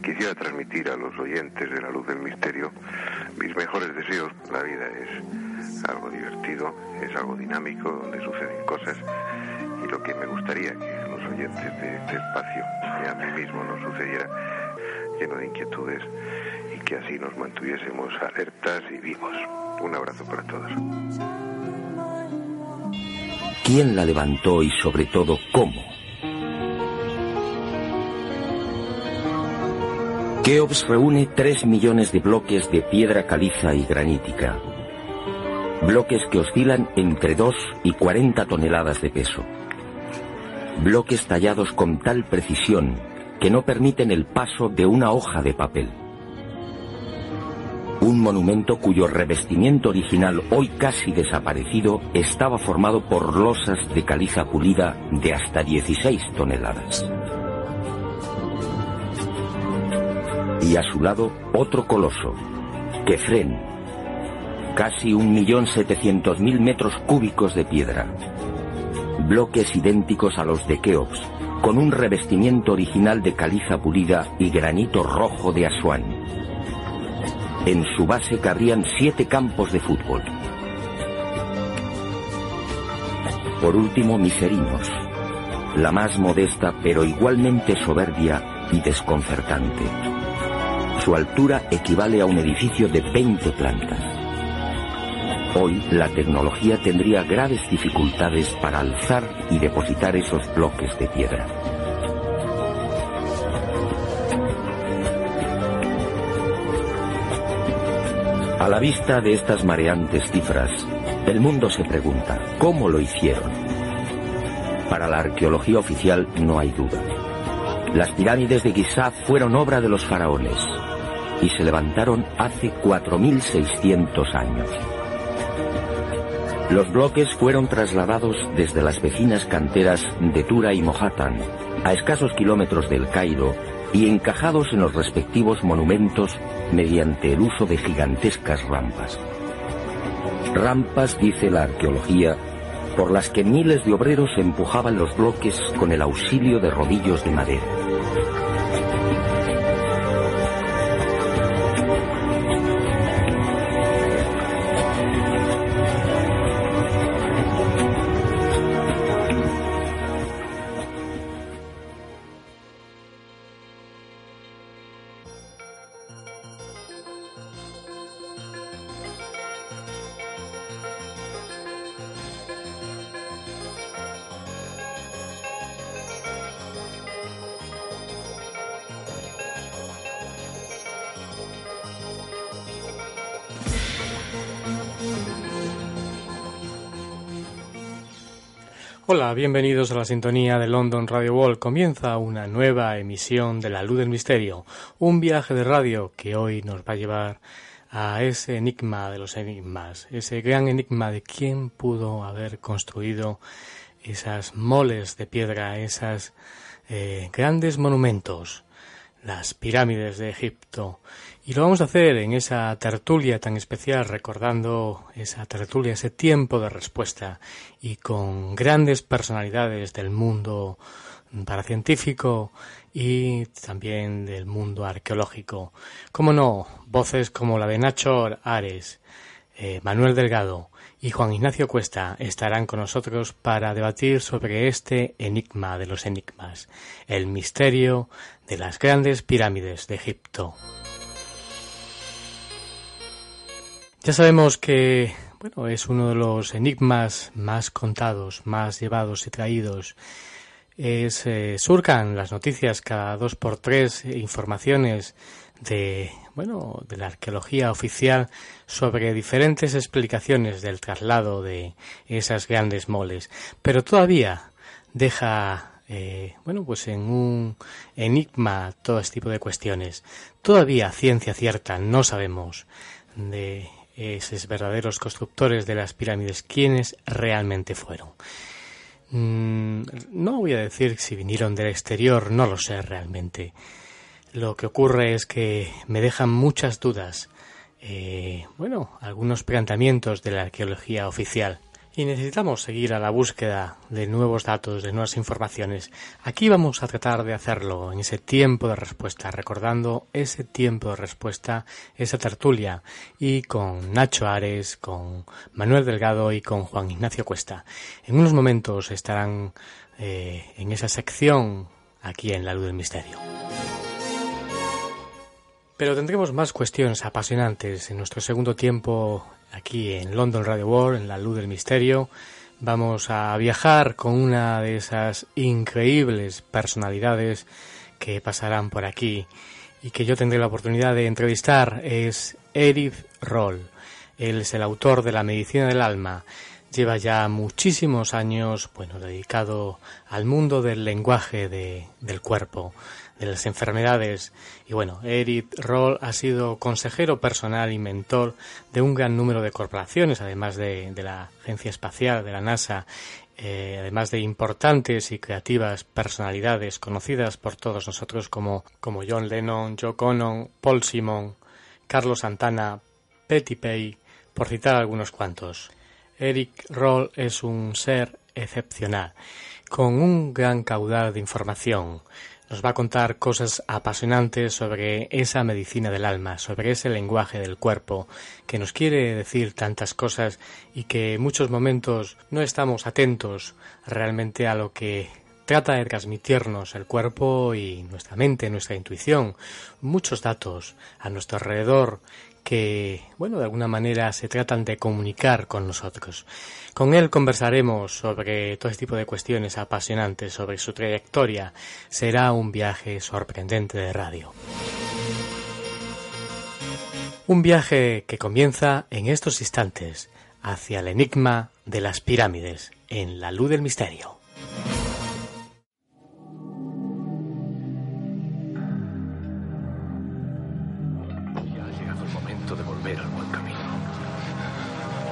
quisiera transmitir a los oyentes de la luz del misterio mis mejores deseos. La vida es algo divertido, es algo dinámico, donde suceden cosas y lo que me gustaría que los oyentes de este espacio y a mí mismo nos sucediera lleno de inquietudes y que así nos mantuviésemos alertas y vivos. Un abrazo para todos. ¿Quién la levantó y sobre todo cómo? Keops reúne 3 millones de bloques de piedra caliza y granítica. Bloques que oscilan entre 2 y 40 toneladas de peso. Bloques tallados con tal precisión que no permiten el paso de una hoja de papel. Un monumento cuyo revestimiento original, hoy casi desaparecido, estaba formado por losas de caliza pulida de hasta 16 toneladas. Y a su lado otro coloso, Kefren, casi un millón setecientos mil metros cúbicos de piedra, bloques idénticos a los de Keops, con un revestimiento original de caliza pulida y granito rojo de Asuán. En su base cabrían siete campos de fútbol. Por último, Miserinos, la más modesta pero igualmente soberbia y desconcertante. Su altura equivale a un edificio de 20 plantas. Hoy la tecnología tendría graves dificultades para alzar y depositar esos bloques de piedra. A la vista de estas mareantes cifras, el mundo se pregunta, ¿cómo lo hicieron? Para la arqueología oficial no hay duda. Las pirámides de Giza fueron obra de los faraones, y se levantaron hace 4.600 años. Los bloques fueron trasladados desde las vecinas canteras de Tura y Mohatan, a escasos kilómetros del Cairo, y encajados en los respectivos monumentos mediante el uso de gigantescas rampas. Rampas, dice la arqueología, por las que miles de obreros empujaban los bloques con el auxilio de rodillos de madera. Hola, bienvenidos a la sintonía de London Radio World. Comienza una nueva emisión de La Luz del Misterio, un viaje de radio que hoy nos va a llevar a ese enigma de los enigmas, ese gran enigma de quién pudo haber construido esas moles de piedra, esas eh, grandes monumentos, las pirámides de Egipto, y lo vamos a hacer en esa tertulia tan especial, recordando esa tertulia, ese tiempo de respuesta, y con grandes personalidades del mundo paracientífico y también del mundo arqueológico. Como no, voces como la de Nacho Ares, eh, Manuel Delgado y Juan Ignacio Cuesta estarán con nosotros para debatir sobre este enigma de los enigmas, el misterio de las grandes pirámides de Egipto. Ya sabemos que bueno, es uno de los enigmas más contados, más llevados y traídos. Es, eh, surcan las noticias cada dos por tres informaciones de bueno de la arqueología oficial sobre diferentes explicaciones del traslado de esas grandes moles, pero todavía deja eh, bueno pues en un enigma todo este tipo de cuestiones. Todavía ciencia cierta no sabemos de esos verdaderos constructores de las pirámides, quiénes realmente fueron. Mm, no voy a decir si vinieron del exterior, no lo sé realmente. Lo que ocurre es que me dejan muchas dudas, eh, bueno, algunos planteamientos de la arqueología oficial y necesitamos seguir a la búsqueda de nuevos datos, de nuevas informaciones. Aquí vamos a tratar de hacerlo en ese tiempo de respuesta, recordando ese tiempo de respuesta, esa tertulia, y con Nacho Ares, con Manuel Delgado y con Juan Ignacio Cuesta. En unos momentos estarán eh, en esa sección aquí en La Luz del Misterio. Pero tendremos más cuestiones apasionantes en nuestro segundo tiempo aquí en London Radio World, en la luz del misterio. Vamos a viajar con una de esas increíbles personalidades que pasarán por aquí y que yo tendré la oportunidad de entrevistar. Es Erich Roll. Él es el autor de La medicina del alma. Lleva ya muchísimos años, dedicado al mundo del lenguaje del cuerpo, de las enfermedades. Y bueno, Eric Roll ha sido consejero personal y mentor de un gran número de corporaciones, además de, la Agencia Espacial, de la NASA, eh, además de importantes y creativas personalidades conocidas por todos nosotros como, como John Lennon, Joe Connon, Paul Simon, Carlos Santana, Petty Pay, por citar algunos cuantos. Eric Roll es un ser excepcional, con un gran caudal de información, nos va a contar cosas apasionantes sobre esa medicina del alma, sobre ese lenguaje del cuerpo, que nos quiere decir tantas cosas y que en muchos momentos no estamos atentos realmente a lo que trata de transmitirnos el cuerpo y nuestra mente, nuestra intuición, muchos datos a nuestro alrededor que, bueno, de alguna manera se tratan de comunicar con nosotros. Con él conversaremos sobre todo este tipo de cuestiones apasionantes, sobre su trayectoria. Será un viaje sorprendente de radio. Un viaje que comienza en estos instantes hacia el enigma de las pirámides, en la luz del misterio.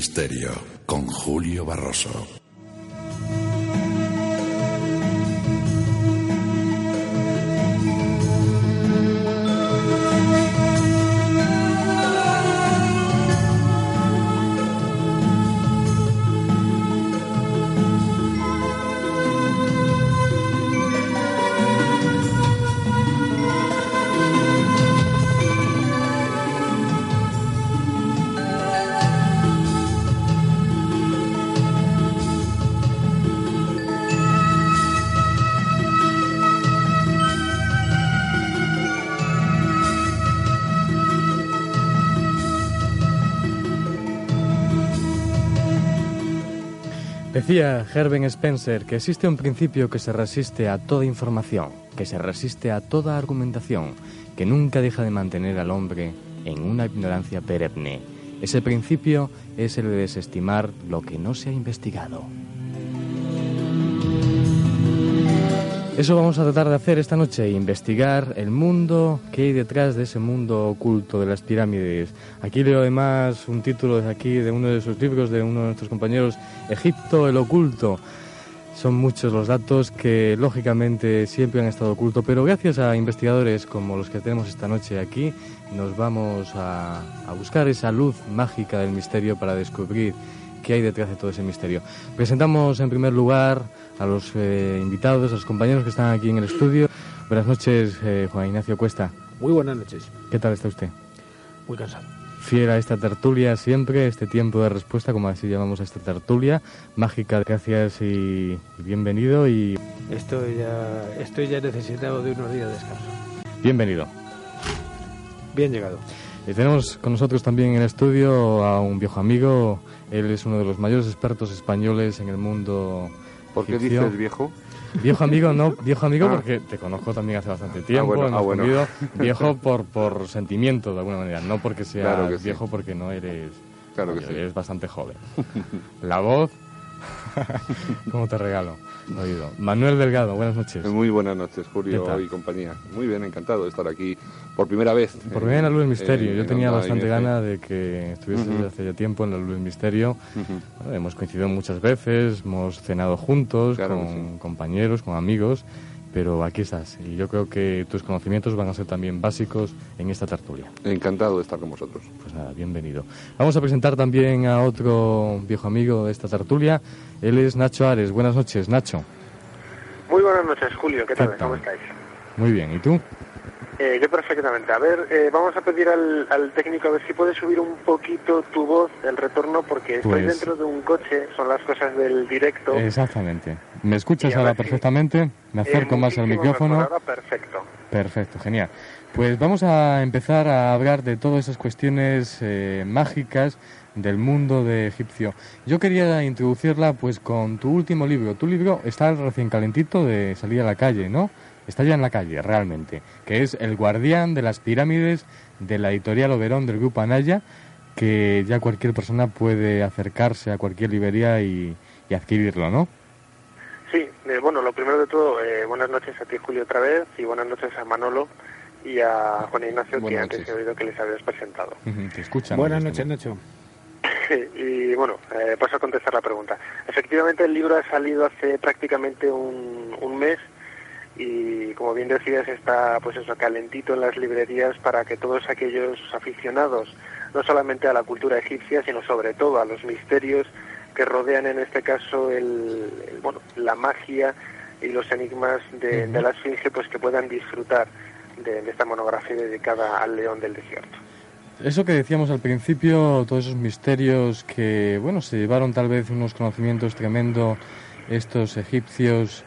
Misterio con Julio Barroso. Decía Herben Spencer que existe un principio que se resiste a toda información, que se resiste a toda argumentación, que nunca deja de mantener al hombre en una ignorancia perenne. Ese principio es el de desestimar lo que no se ha investigado. Eso vamos a tratar de hacer esta noche, investigar el mundo que hay detrás de ese mundo oculto de las pirámides. Aquí leo además un título desde aquí de uno de sus libros de uno de nuestros compañeros, Egipto el oculto. Son muchos los datos que lógicamente siempre han estado ocultos, pero gracias a investigadores como los que tenemos esta noche aquí, nos vamos a, a buscar esa luz mágica del misterio para descubrir qué hay detrás de todo ese misterio. Presentamos en primer lugar a los eh, invitados, a los compañeros que están aquí en el estudio. Buenas noches, eh, Juan Ignacio Cuesta. Muy buenas noches. ¿Qué tal está usted? Muy cansado. Fiel a esta tertulia siempre, este tiempo de respuesta, como así llamamos a esta tertulia, mágica. Gracias y bienvenido y... Estoy ya, estoy ya necesitado de unos días de descanso. Bienvenido. Bien llegado. Y tenemos con nosotros también en el estudio a un viejo amigo. Él es uno de los mayores expertos españoles en el mundo ¿Por qué dices viejo? Viejo amigo, no, viejo amigo ah. porque te conozco también hace bastante tiempo, ah, bueno, ah, viejo por, por sentimiento de alguna manera, no porque sea viejo porque no eres, claro que eres bastante joven. La voz, ¿cómo te regalo? Oído. Manuel Delgado, buenas noches. Muy buenas noches, Julio y compañía. Muy bien, encantado de estar aquí por primera vez. Por primera en la Luz del Misterio. Yo tenía bastante ganas de que estuviese desde hace ya tiempo en la Luz del Misterio. hemos coincidido muchas veces, hemos cenado juntos con compañeros, con amigos, pero aquí estás. Y yo creo que tus conocimientos van a ser también básicos en esta tertulia. Encantado de estar con vosotros. Pues nada, bienvenido. Vamos a presentar también a otro viejo amigo de esta tertulia. Él es Nacho Ares. Buenas noches, Nacho. Muy buenas noches, Julio. ¿Qué tal? ¿Cómo estáis? Muy bien. ¿Y tú? Eh, yo perfectamente. A ver, eh, vamos a pedir al, técnico a ver si puede subir un poquito tu voz, el retorno, porque estoy pues dentro de un coche, son las cosas del directo. Exactamente. ¿Me escuchas ahora perfectamente? Me acerco más al micrófono. perfecto. Perfecto, genial. Pues vamos a empezar a hablar de todas esas cuestiones eh, mágicas del mundo de egipcio. Yo quería introducirla pues con tu último libro. Tu libro está recién calentito de salir a la calle, ¿no? está ya en la calle realmente, que es El guardián de las pirámides de la editorial Oberón del grupo Anaya, que ya cualquier persona puede acercarse a cualquier librería y, adquirirlo, ¿no? Sí, eh, bueno, lo primero de todo, eh, buenas noches a ti Julio otra vez y buenas noches a Manolo y a Juan Ignacio que antes he oído que les habías presentado. te escuchan. Buenas noches, Nacho. y bueno, eh, paso a contestar la pregunta. Efectivamente, el libro ha salido hace prácticamente un, un mes y como bien decías está pues eso calentito en las librerías para que todos aquellos aficionados no solamente a la cultura egipcia sino sobre todo a los misterios que rodean en este caso el, bueno la magia y los enigmas de, la esfinge pues que puedan disfrutar de, esta monografía dedicada al león del desierto eso que decíamos al principio, todos esos misterios que, bueno, se llevaron tal vez unos conocimientos tremendos estos egipcios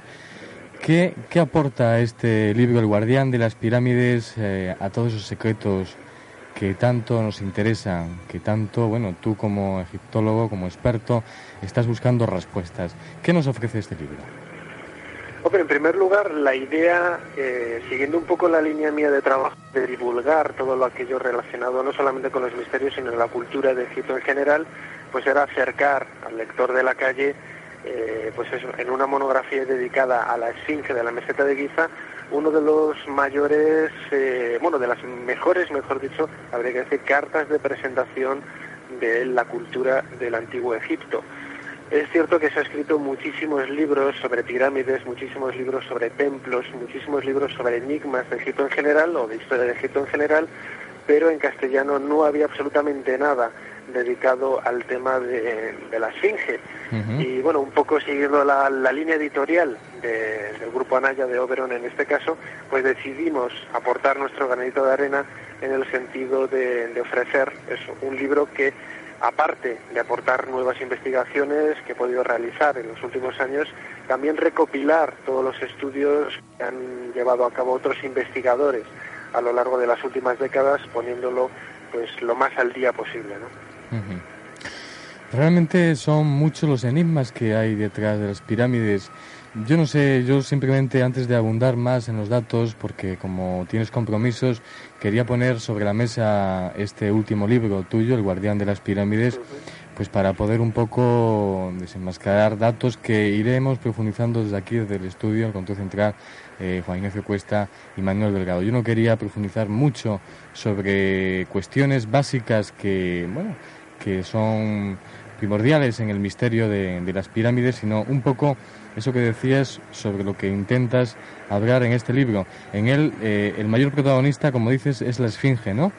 ¿Qué, aporta este libro, El Guardián de las Pirámides, eh, a todos esos secretos que tanto nos interesan, que tanto, bueno, tú como egiptólogo, como experto, estás buscando respuestas? ¿Qué nos ofrece este libro? Hombre, en primer lugar, la idea, eh, siguiendo un poco la línea mía de trabajo, de divulgar todo lo aquello relacionado no solamente con los misterios, sino la cultura de Egipto en general, pues era acercar al lector de la calle eh, pues eso, en una monografía dedicada a la esfinge de la meseta de Giza, uno de los mayores, eh, bueno, de las mejores, mejor dicho, habría que decir, cartas de presentación de la cultura del antiguo Egipto. Es cierto que se ha escrito muchísimos libros sobre pirámides, muchísimos libros sobre templos, muchísimos libros sobre enigmas de Egipto en general o de historia de Egipto en general, pero en castellano no había absolutamente nada dedicado al tema de, la Esfinge. Y bueno, un poco siguiendo la, línea editorial del grupo Anaya de Oberon en este caso, pues decidimos aportar nuestro granito de arena en el sentido de, ofrecer eso, un libro que aparte de aportar nuevas investigaciones que he podido realizar en los últimos años, también recopilar todos los estudios que han llevado a cabo otros investigadores a lo largo de las últimas décadas, poniéndolo pues lo más al día posible, ¿no? Realmente son muchos los enigmas que hay detrás de las pirámides. Yo no sé, yo simplemente antes de abundar más en los datos, porque como tienes compromisos, quería poner sobre la mesa este último libro tuyo, El guardián de las pirámides, pues para poder un poco desenmascarar datos que iremos profundizando desde aquí, desde el estudio, el control central, eh, Juan Ignacio Cuesta y Manuel Delgado. Yo no quería profundizar mucho sobre cuestiones básicas que, bueno, que son primordiales en el misterio de, las pirámides, sino un poco eso que decías sobre lo que intentas hablar en este libro. En él, eh, el mayor protagonista, como dices, es la Esfinge, ¿no?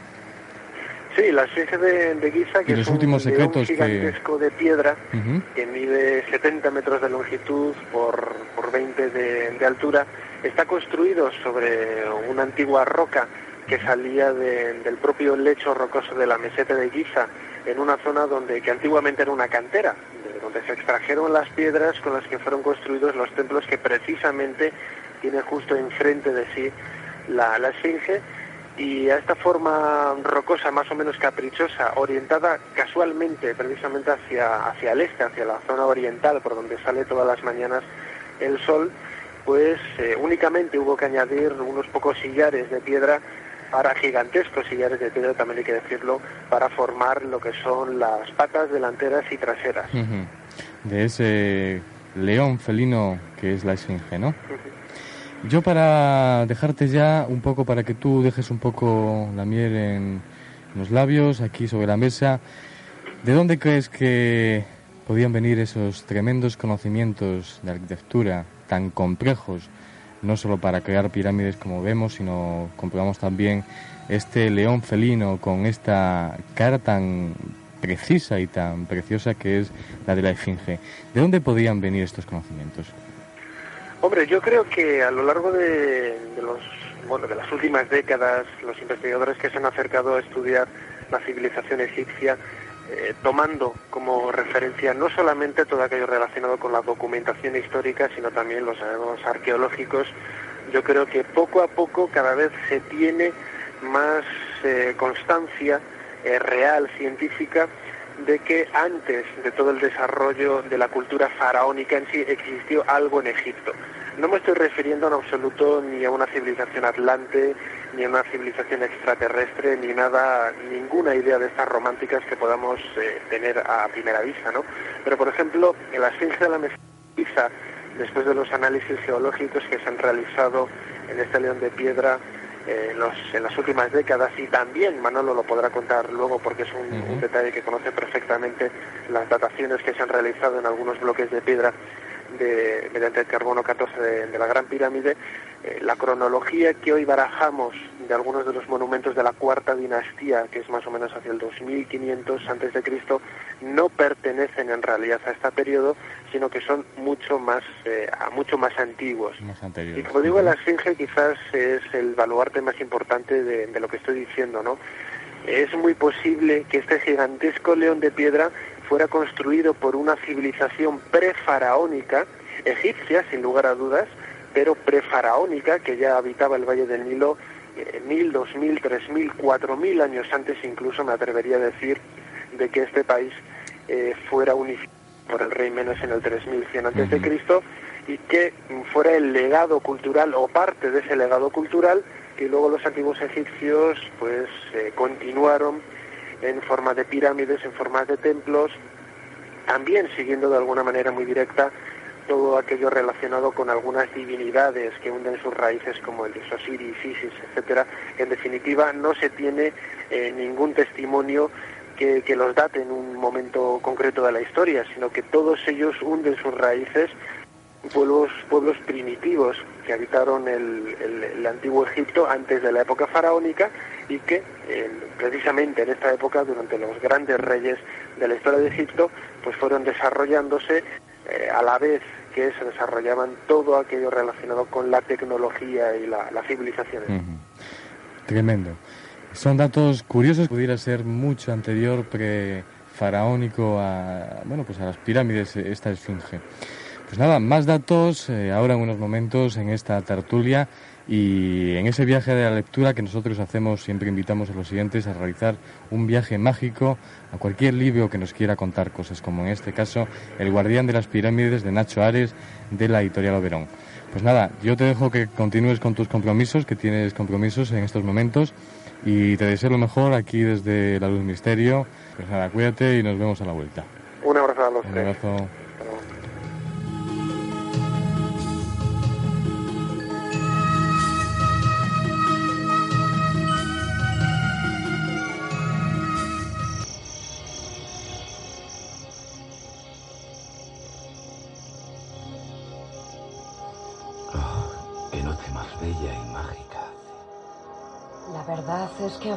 Sí, la esfinge de, Giza, que es un últimos secretos gigantesco de piedra que mide 70 metros de longitud por, por 20 de, altura, está construido sobre una antigua roca que salía del propio lecho rocoso de la meseta de Giza, en una zona donde que antiguamente era una cantera, se extrajeron las piedras con las que fueron construidos los templos que precisamente tiene justo enfrente de sí la, la esfinge y a esta forma rocosa más o menos caprichosa, orientada casualmente precisamente hacia, hacia el este, hacia la zona oriental, por donde sale todas las mañanas el sol, pues eh, únicamente hubo que añadir unos pocos sillares de piedra para gigantescos sillares de piedra, también hay que decirlo, para formar lo que son las patas delanteras y traseras. De ese león felino que es la esfinge, ¿no? Yo para dejarte ya un poco, para que tú dejes un poco la miel en los labios, aquí sobre la mesa, ¿de dónde crees que podían venir esos tremendos conocimientos de arquitectura tan complejos, no solo para crear pirámides como vemos, sino comprobamos también este león felino con esta cara tan precisa y tan preciosa que es la de la esfinge. ¿De dónde podían venir estos conocimientos? Hombre, yo creo que a lo largo de, los bueno, de las últimas décadas, los investigadores que se han acercado a estudiar la civilización egipcia, eh, tomando como referencia no solamente todo aquello relacionado con la documentación histórica, sino también los, arqueológicos, yo creo que poco a poco cada vez se tiene más eh, constancia eh, real, científica, de que antes de todo el desarrollo de la cultura faraónica en sí existió algo en Egipto. No me estoy refiriendo en absoluto ni a una civilización atlante, ni a una civilización extraterrestre, ni nada, ninguna idea de estas románticas que podamos eh, tener a primera vista, ¿no? Pero, por ejemplo, en la ciencia de la mestiza, después de los análisis geológicos que se han realizado en este león de piedra, en, los, en, las últimas décadas y también Manolo lo podrá contar luego porque es un, detalle que conoce perfectamente las dataciones que se han realizado en algunos bloques de piedra de, mediante el carbono 14 de, la Gran Pirámide, eh, la cronología que hoy barajamos de algunos de los monumentos de la cuarta dinastía, que es más o menos hacia el 2500 antes de Cristo, no pertenecen en realidad a este periodo, sino que son mucho más eh, mucho más antiguos. y como digo, la Esfinge quizás es el baluarte más importante de, de lo que estoy diciendo, ¿no? Es muy posible que este gigantesco león de piedra fuera construido por una civilización prefaraónica, egipcia sin lugar a dudas, pero prefaraónica que ya habitaba el Valle del Nilo mil, dos mil, tres mil, cuatro mil años antes incluso me atrevería a decir de que este país eh, fuera unificado por el rey Menes en el 3100 antes de Cristo y que fuera el legado cultural o parte de ese legado cultural que luego los antiguos egipcios pues eh, continuaron en forma de pirámides, en forma de templos, también siguiendo de alguna manera muy directa todo aquello relacionado con algunas divinidades que hunden sus raíces como el dios Osiris, Isis, etcétera. En definitiva, no se tiene eh, ningún testimonio que, que, los date en un momento concreto de la historia, sino que todos ellos hunden sus raíces pueblos, pueblos primitivos que habitaron el, el, antiguo Egipto antes de la época faraónica y que precisamente en esta época, durante los grandes reyes de la historia de Egipto, pues fueron desarrollándose eh, a la vez que se desarrollaban todo aquello relacionado con la tecnología y la, civilización. Tremendo. Son datos curiosos, pudiera ser mucho anterior pre-faraónico a, bueno, pues a las pirámides, esta esfinge. Pues nada, más datos eh, ahora en unos momentos en esta tertulia y en ese viaje de la lectura que nosotros hacemos siempre invitamos a los siguientes a realizar un viaje mágico a cualquier libro que nos quiera contar cosas, como en este caso El guardián de las pirámides de Nacho Ares de la editorial Oberón. Pues nada, yo te dejo que continúes con tus compromisos, que tienes compromisos en estos momentos y te deseo lo mejor aquí desde la Luz Misterio. Pues nada, cuídate y nos vemos a la vuelta. Un abrazo a los Un abrazo. es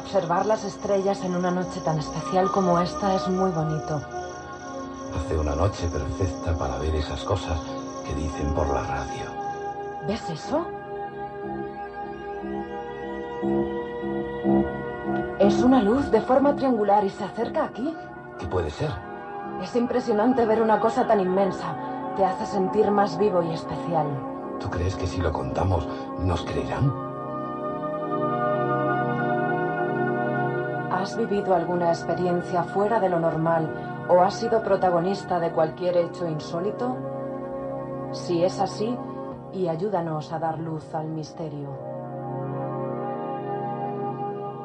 observar las estrellas en una noche tan especial como esta es muy bonito. Hace una noche perfecta para ver esas cosas que dicen por la radio. ¿Ves eso? Es una luz de forma triangular y se acerca aquí. ¿Qué puede ser? Es impresionante ver una cosa tan inmensa. Te hace sentir más vivo y especial. ¿Tú crees que si lo contamos nos creerán? ¿Has vivido alguna experiencia fuera de lo normal o has sido protagonista de cualquier hecho insólito? Si es así, y ayúdanos a dar luz al misterio.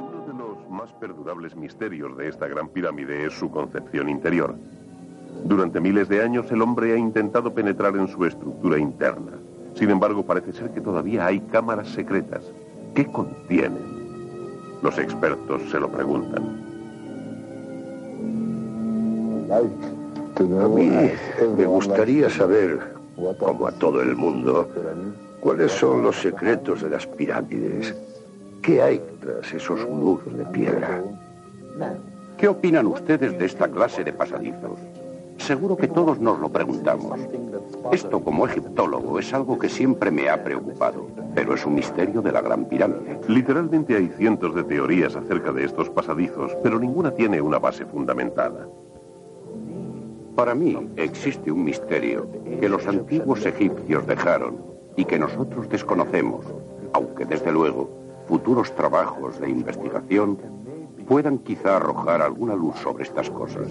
Uno de los más perdurables misterios de esta gran pirámide es su concepción interior. Durante miles de años el hombre ha intentado penetrar en su estructura interna. Sin embargo, parece ser que todavía hay cámaras secretas. ¿Qué contienen? Los expertos se lo preguntan. A mí me gustaría saber, como a todo el mundo, cuáles son los secretos de las pirámides. ¿Qué hay tras esos muros de piedra? ¿Qué opinan ustedes de esta clase de pasadizos? Seguro que todos nos lo preguntamos. Esto como egiptólogo es algo que siempre me ha preocupado, pero es un misterio de la Gran Pirámide. Literalmente hay cientos de teorías acerca de estos pasadizos, pero ninguna tiene una base fundamentada. Para mí existe un misterio que los antiguos egipcios dejaron y que nosotros desconocemos, aunque desde luego futuros trabajos de investigación puedan quizá arrojar alguna luz sobre estas cosas.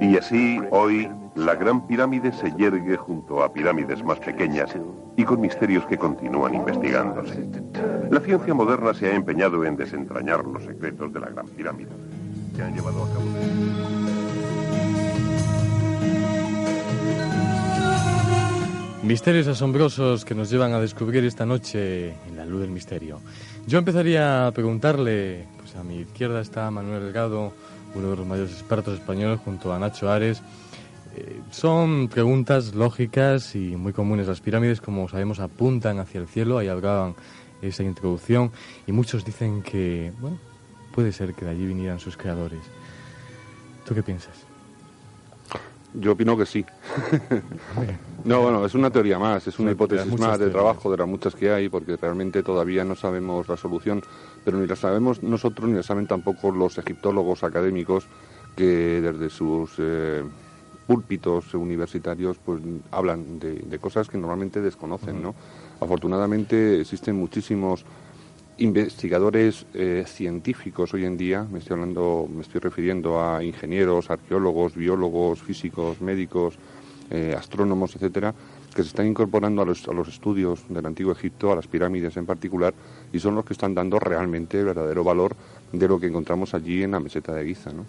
Y así, hoy, la Gran Pirámide se yergue junto a pirámides más pequeñas y con misterios que continúan investigándose. La ciencia moderna se ha empeñado en desentrañar los secretos de la Gran Pirámide, que han llevado a cabo... Misterios asombrosos que nos llevan a descubrir esta noche en la luz del misterio. Yo empezaría a preguntarle, pues a mi izquierda está Manuel Delgado, uno de los mayores expertos españoles, junto a Nacho Ares. Eh, son preguntas lógicas y muy comunes. Las pirámides, como sabemos, apuntan hacia el cielo, ahí hablaban esa introducción, y muchos dicen que, bueno, puede ser que de allí vinieran sus creadores. ¿Tú qué piensas? Yo opino que sí. no, bueno, es una teoría más, es una hipótesis más de trabajo de las muchas que hay, porque realmente todavía no sabemos la solución pero ni la sabemos nosotros ni la saben tampoco los egiptólogos académicos que desde sus eh, púlpitos universitarios pues hablan de, cosas que normalmente desconocen, ¿no? Afortunadamente existen muchísimos investigadores eh, científicos hoy en día, me estoy hablando, me estoy refiriendo a ingenieros, arqueólogos, biólogos, físicos, médicos, eh, astrónomos, etcétera, que se están incorporando a los, a los estudios del antiguo Egipto, a las pirámides en particular, y son los que están dando realmente verdadero valor de lo que encontramos allí en la meseta de Giza. ¿no?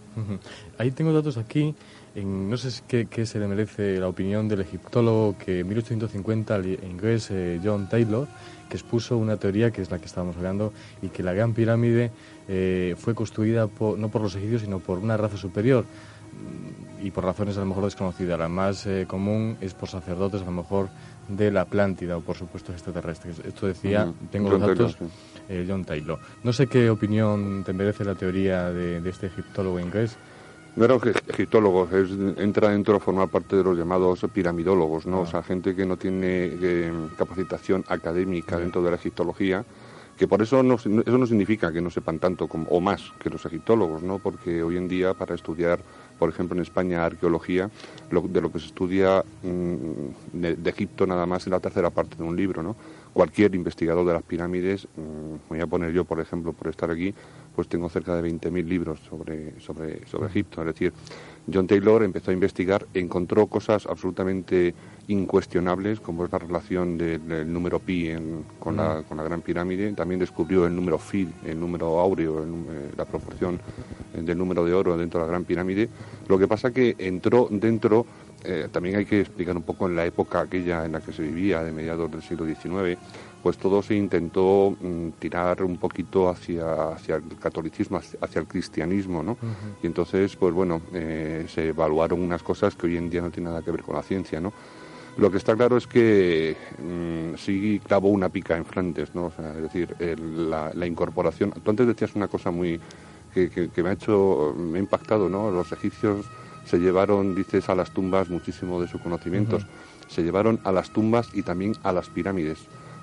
Ahí tengo datos aquí, en, no sé qué, se le merece la opinión del egiptólogo que en 1850 el inglés eh, John Taylor, que expuso una teoría que es la que estábamos hablando y que la Gran Pirámide eh, fue construida no por los egipcios sino por una raza superior y por razones a lo mejor desconocidas. La más eh, común es por sacerdotes a lo mejor de la Atlántida o por supuesto extraterrestres. Esto decía, tengo los datos, eh, John Taylor. No sé qué opinión te merece la teoría de, este egiptólogo inglés. No era egiptólogo, es, entra dentro de formar parte de los llamados piramidólogos, ¿no? O sea, gente que no tiene eh, capacitación académica dentro de la egiptología, que por eso no, eso no significa que no sepan tanto como, o más que los egiptólogos, ¿no? Porque hoy en día para estudiar por ejemplo, en España, arqueología, de lo que se estudia mm, de, Egipto nada más en la tercera parte de un libro, ¿no? Cualquier investigador de las pirámides, mm, voy a poner yo, por ejemplo, por estar aquí, pues tengo cerca de 20.000 libros sobre, sobre, sobre Egipto. Es decir, John Taylor empezó a investigar, encontró cosas absolutamente incuestionables, como es la relación del, número pi con, la, con, la, Gran Pirámide. También descubrió el número phi, el número áureo, eh, la proporción del número de oro dentro de la Gran Pirámide. Lo que pasa que entró dentro, eh, también hay que explicar un poco en la época aquella en la que se vivía, de mediados del siglo XIX, pues todo se intentó mm, tirar un poquito hacia, hacia el catolicismo, hacia el cristianismo, ¿no? Y entonces, pues bueno, eh, se evaluaron unas cosas que hoy en día no tienen nada que ver con la ciencia, ¿no? Lo que está claro es que mm, sí clavó una pica en Flandes, ¿no? es decir, la, incorporación. Tú antes decías una cosa muy que, me ha hecho, me ha impactado, ¿no? Los egipcios se llevaron, dices, a las tumbas muchísimo de sus conocimientos. Se llevaron a las tumbas y también a las pirámides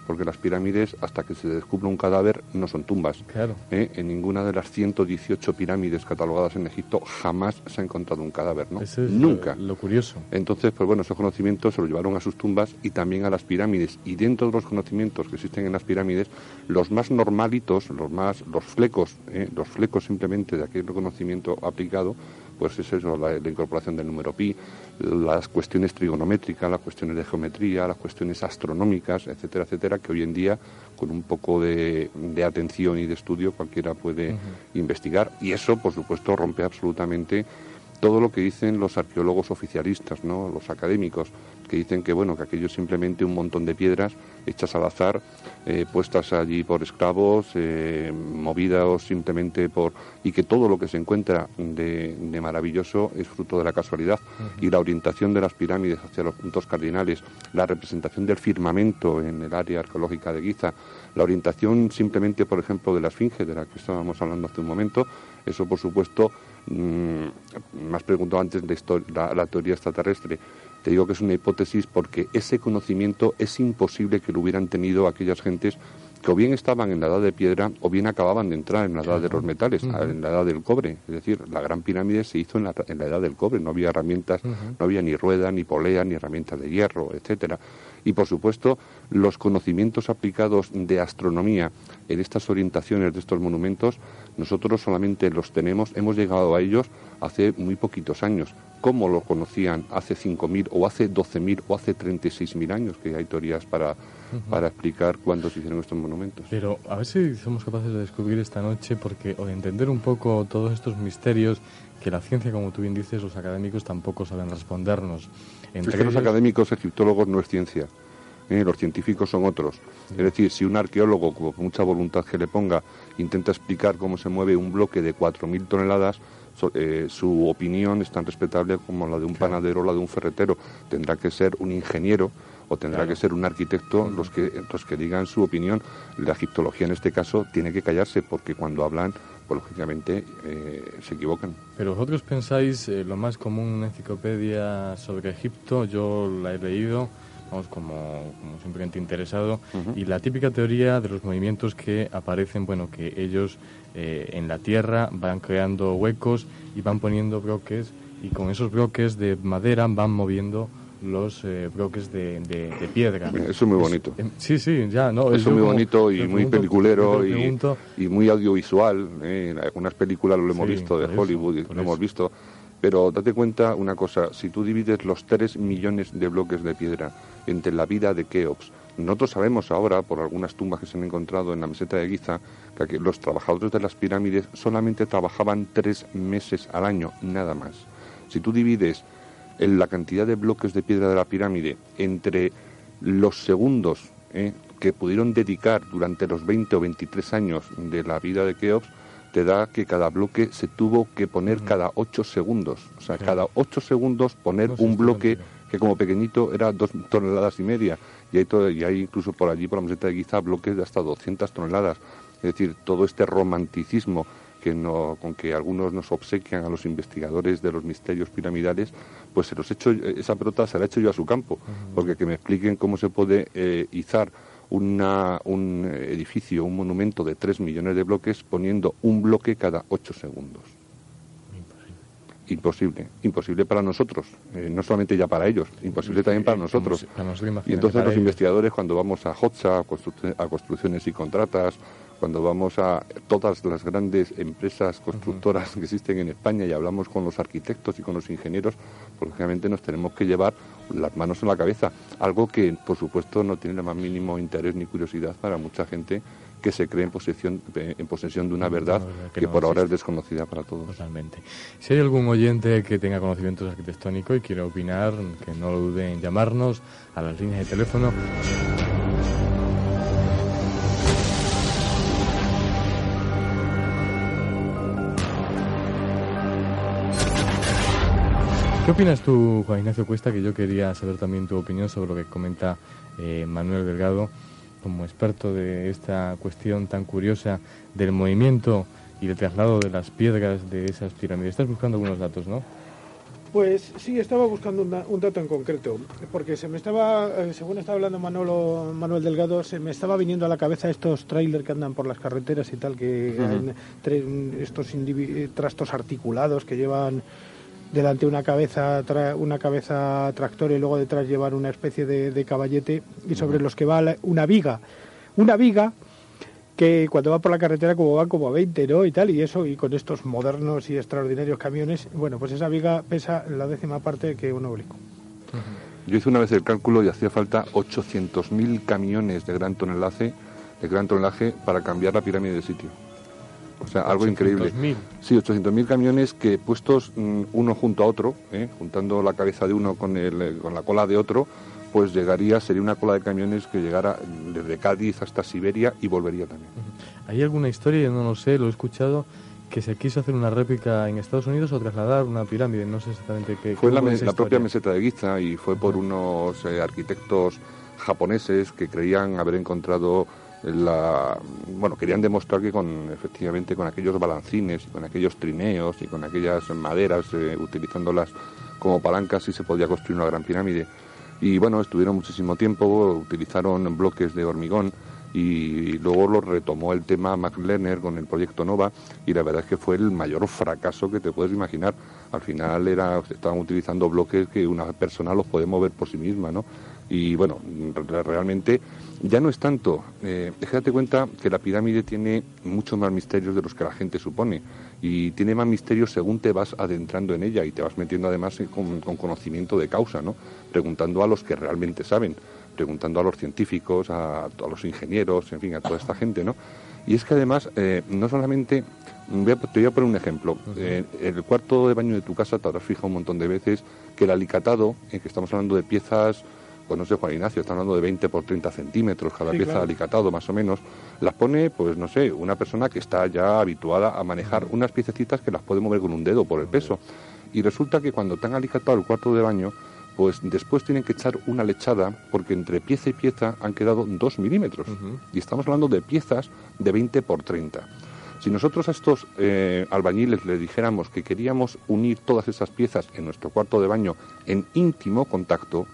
porque las pirámides, hasta que se descubre un cadáver, no son tumbas. Claro. ¿Eh? En ninguna de las 118 pirámides catalogadas en Egipto jamás se ha encontrado un cadáver, ¿no? Nunca. Lo, curioso. Entonces, pues bueno, esos conocimientos se los llevaron a sus tumbas y también a las pirámides. Y dentro de los conocimientos que existen en las pirámides, los más normalitos, los más, los flecos, ¿eh? los flecos simplemente de aquel conocimiento aplicado, pues es eso, la, incorporación del número pi, las cuestiones trigonométricas, las cuestiones de geometría, las cuestiones astronómicas, etcétera, etcétera, que hoy en día con un poco de, atención y de estudio cualquiera puede investigar. Y eso, por supuesto, rompe absolutamente todo lo que dicen los arqueólogos oficialistas, ¿no? los académicos, que dicen que bueno que aquello es simplemente un montón de piedras hechas al azar, eh, puestas allí por esclavos, eh, movidas simplemente por y que todo lo que se encuentra de, maravilloso es fruto de la casualidad y la orientación de las pirámides hacia los puntos cardinales, la representación del firmamento en el área arqueológica de Giza, la orientación simplemente, por ejemplo, de la esfinge de la que estábamos hablando hace un momento, eso por supuesto me has preguntado antes de la teoría extraterrestre. Te digo que es una hipótesis porque ese conocimiento es imposible que lo hubieran tenido aquellas gentes que o bien estaban en la edad de piedra o bien acababan de entrar en la edad de los metales, en la edad del cobre. Es decir, la gran pirámide se hizo en la, edad del cobre, no había herramientas, no había ni rueda, ni polea, ni herramientas de hierro, etcétera. Y por supuesto, los conocimientos aplicados de astronomía en estas orientaciones de estos monumentos, nosotros solamente los tenemos, hemos llegado a ellos hace muy poquitos años cómo lo conocían hace 5.000 o hace 12.000 o hace 36.000 años, que hay teorías para, para explicar cuándo se hicieron estos monumentos. Pero a ver si somos capaces de descubrir esta noche, porque o de entender un poco todos estos misterios que la ciencia, como tú bien dices, los académicos tampoco saben respondernos. Entre es que los académicos egiptólogos no es ciencia. ¿eh? los científicos son otros. Es decir, si un arqueólogo, con mucha voluntad que le ponga, intenta explicar cómo se mueve un bloque de 4.000 toneladas, eh, su opinión es tan respetable como la de un panadero o la de un ferretero. Tendrá que ser un ingeniero o tendrá que ser un arquitecto los que, los que digan su opinión. La egiptología en este caso tiene que callarse porque cuando hablan, pues lógicamente eh, se equivocan. Pero vosotros pensáis, eh, lo más común, una enciclopedia sobre Egipto, yo la he leído, vamos, como, como simplemente interesado, y la típica teoría de los movimientos que aparecen, bueno, que ellos eh, en la tierra van creando huecos y van poniendo bloques, y con esos bloques de madera van moviendo los eh, bloques de, de, piedra. Eso es muy bonito. Em, sí, sí, ya, ¿no? Eso es muy bonito y muy peliculero y, y, muy audiovisual. ¿eh? En algunas películas lo hemos visto de Hollywood, y lo hemos visto. Pero date cuenta una cosa, si tú divides los 3 millones de bloques de piedra entre la vida de Keops, nosotros sabemos ahora, por algunas tumbas que se han encontrado en la meseta de Giza, que los trabajadores de las pirámides solamente trabajaban tres meses al año, nada más. Si tú divides la cantidad de bloques de piedra de la pirámide entre los segundos eh, que pudieron dedicar durante los 20 o 23 años de la vida de Keops, te da que cada bloque se tuvo que poner cada 8 segundos. O sea, cada 8 segundos poner un bloque que como pequeñito era dos toneladas y media. Y hay, y hay incluso por allí, por la meseta de Giza, bloques de hasta 200 toneladas. Es decir, todo este romanticismo que no, con que algunos nos obsequian a los investigadores de los misterios piramidales, pues se los hecho, esa pelota se la he hecho yo a su campo, porque que me expliquen cómo se puede eh, izar un edificio, un monumento de 3 millones de bloques poniendo un bloque cada 8 segundos. Imposible, imposible para nosotros, eh, no solamente ya para ellos, imposible también para nosotros. y entonces los investigadores cuando vamos a HOTSA, a, construcciones y contratas, cuando vamos a todas las grandes empresas constructoras que existen en España y hablamos con los arquitectos y con los ingenieros, pues lógicamente nos tenemos que llevar las manos en la cabeza, algo que por supuesto no tiene el más mínimo interés ni curiosidad para mucha gente que se cree en posesión, en posesión de una verdad que, por ahora es desconocida para todos. Totalmente. Si hay algún oyente que tenga conocimientos arquitectónicos y quiere opinar, que no lo dude en llamarnos a las líneas de teléfono. ¿Qué opinas tú, Juan Ignacio Cuesta? Que yo quería saber también tu opinión sobre lo que comenta eh, Manuel Delgado como experto de esta cuestión tan curiosa del movimiento y del traslado de las piedras de esas pirámides. Estás buscando algunos datos, ¿no? Pues sí, estaba buscando un dato en concreto, porque se me estaba, eh, según estaba hablando Manolo, Manuel Delgado, se me estaba viniendo a la cabeza estos trailers que andan por las carreteras y tal, que estos trastos articulados que llevan delante una cabeza una cabeza tractor y luego detrás llevar una especie de, caballete y sobre los que va una viga. Una viga que cuando va por la carretera como va como a 20 no y tal y eso y con estos modernos y extraordinarios camiones bueno pues esa viga pesa la décima parte que un oblicuo. Yo hice una vez el cálculo y hacía falta 800.000 camiones de gran tonelaje de gran tonelaje para cambiar la pirámide de sitio o sea, algo increíble. Sí, 800.000 camiones que puestos mm, uno junto a otro, ¿eh? juntando la cabeza de uno con, el, eh, con la cola de otro, pues llegaría, sería una cola de camiones que llegara desde Cádiz hasta Siberia y volvería también. ¿Hay alguna historia, yo no lo sé, lo he escuchado, que se quiso hacer una réplica en Estados Unidos o trasladar una pirámide? No sé exactamente qué. Fue la, la propia meseta de Giza y fue por unos eh, arquitectos japoneses que creían haber encontrado la, bueno, querían demostrar que con, efectivamente, con aquellos balancines y con aquellos trineos y con aquellas maderas, eh, utilizándolas como palancas, sí se podía construir una gran pirámide. Y bueno, estuvieron muchísimo tiempo, utilizaron bloques de hormigón y luego lo retomó el tema McLenner con el proyecto Nova y la verdad es que fue el mayor fracaso que te puedes imaginar. Al final era, estaban utilizando bloques que una persona los puede mover por sí misma, ¿no? Y bueno, realmente ya no es tanto, eh, déjate cuenta que la pirámide tiene muchos más misterios de los que la gente supone y tiene más misterios según te vas adentrando en ella y te vas metiendo además con, conocimiento de causa, ¿no? Preguntando a los que realmente saben, preguntando a los científicos, a, los ingenieros, en fin, a toda esta gente, ¿no? Y es que además, eh, no solamente, te voy a poner un ejemplo, eh, el cuarto de baño de tu casa te habrás fijado un montón de veces que el alicatado, en que estamos hablando de piezas pues no sé, Juan Ignacio, está hablando de 20 por 30 centímetros cada pieza alicatado más o menos, las pone, pues no sé, una persona que está ya habituada a manejar unas piececitas que las puede mover con un dedo por el peso. Y resulta que cuando están alicatado el cuarto de baño, pues después tienen que echar una lechada porque entre pieza y pieza han quedado 2 milímetros. Y estamos hablando de piezas de 20 por 30. Si nosotros a estos eh, albañiles le dijéramos que queríamos unir todas esas piezas en nuestro cuarto de baño en íntimo contacto,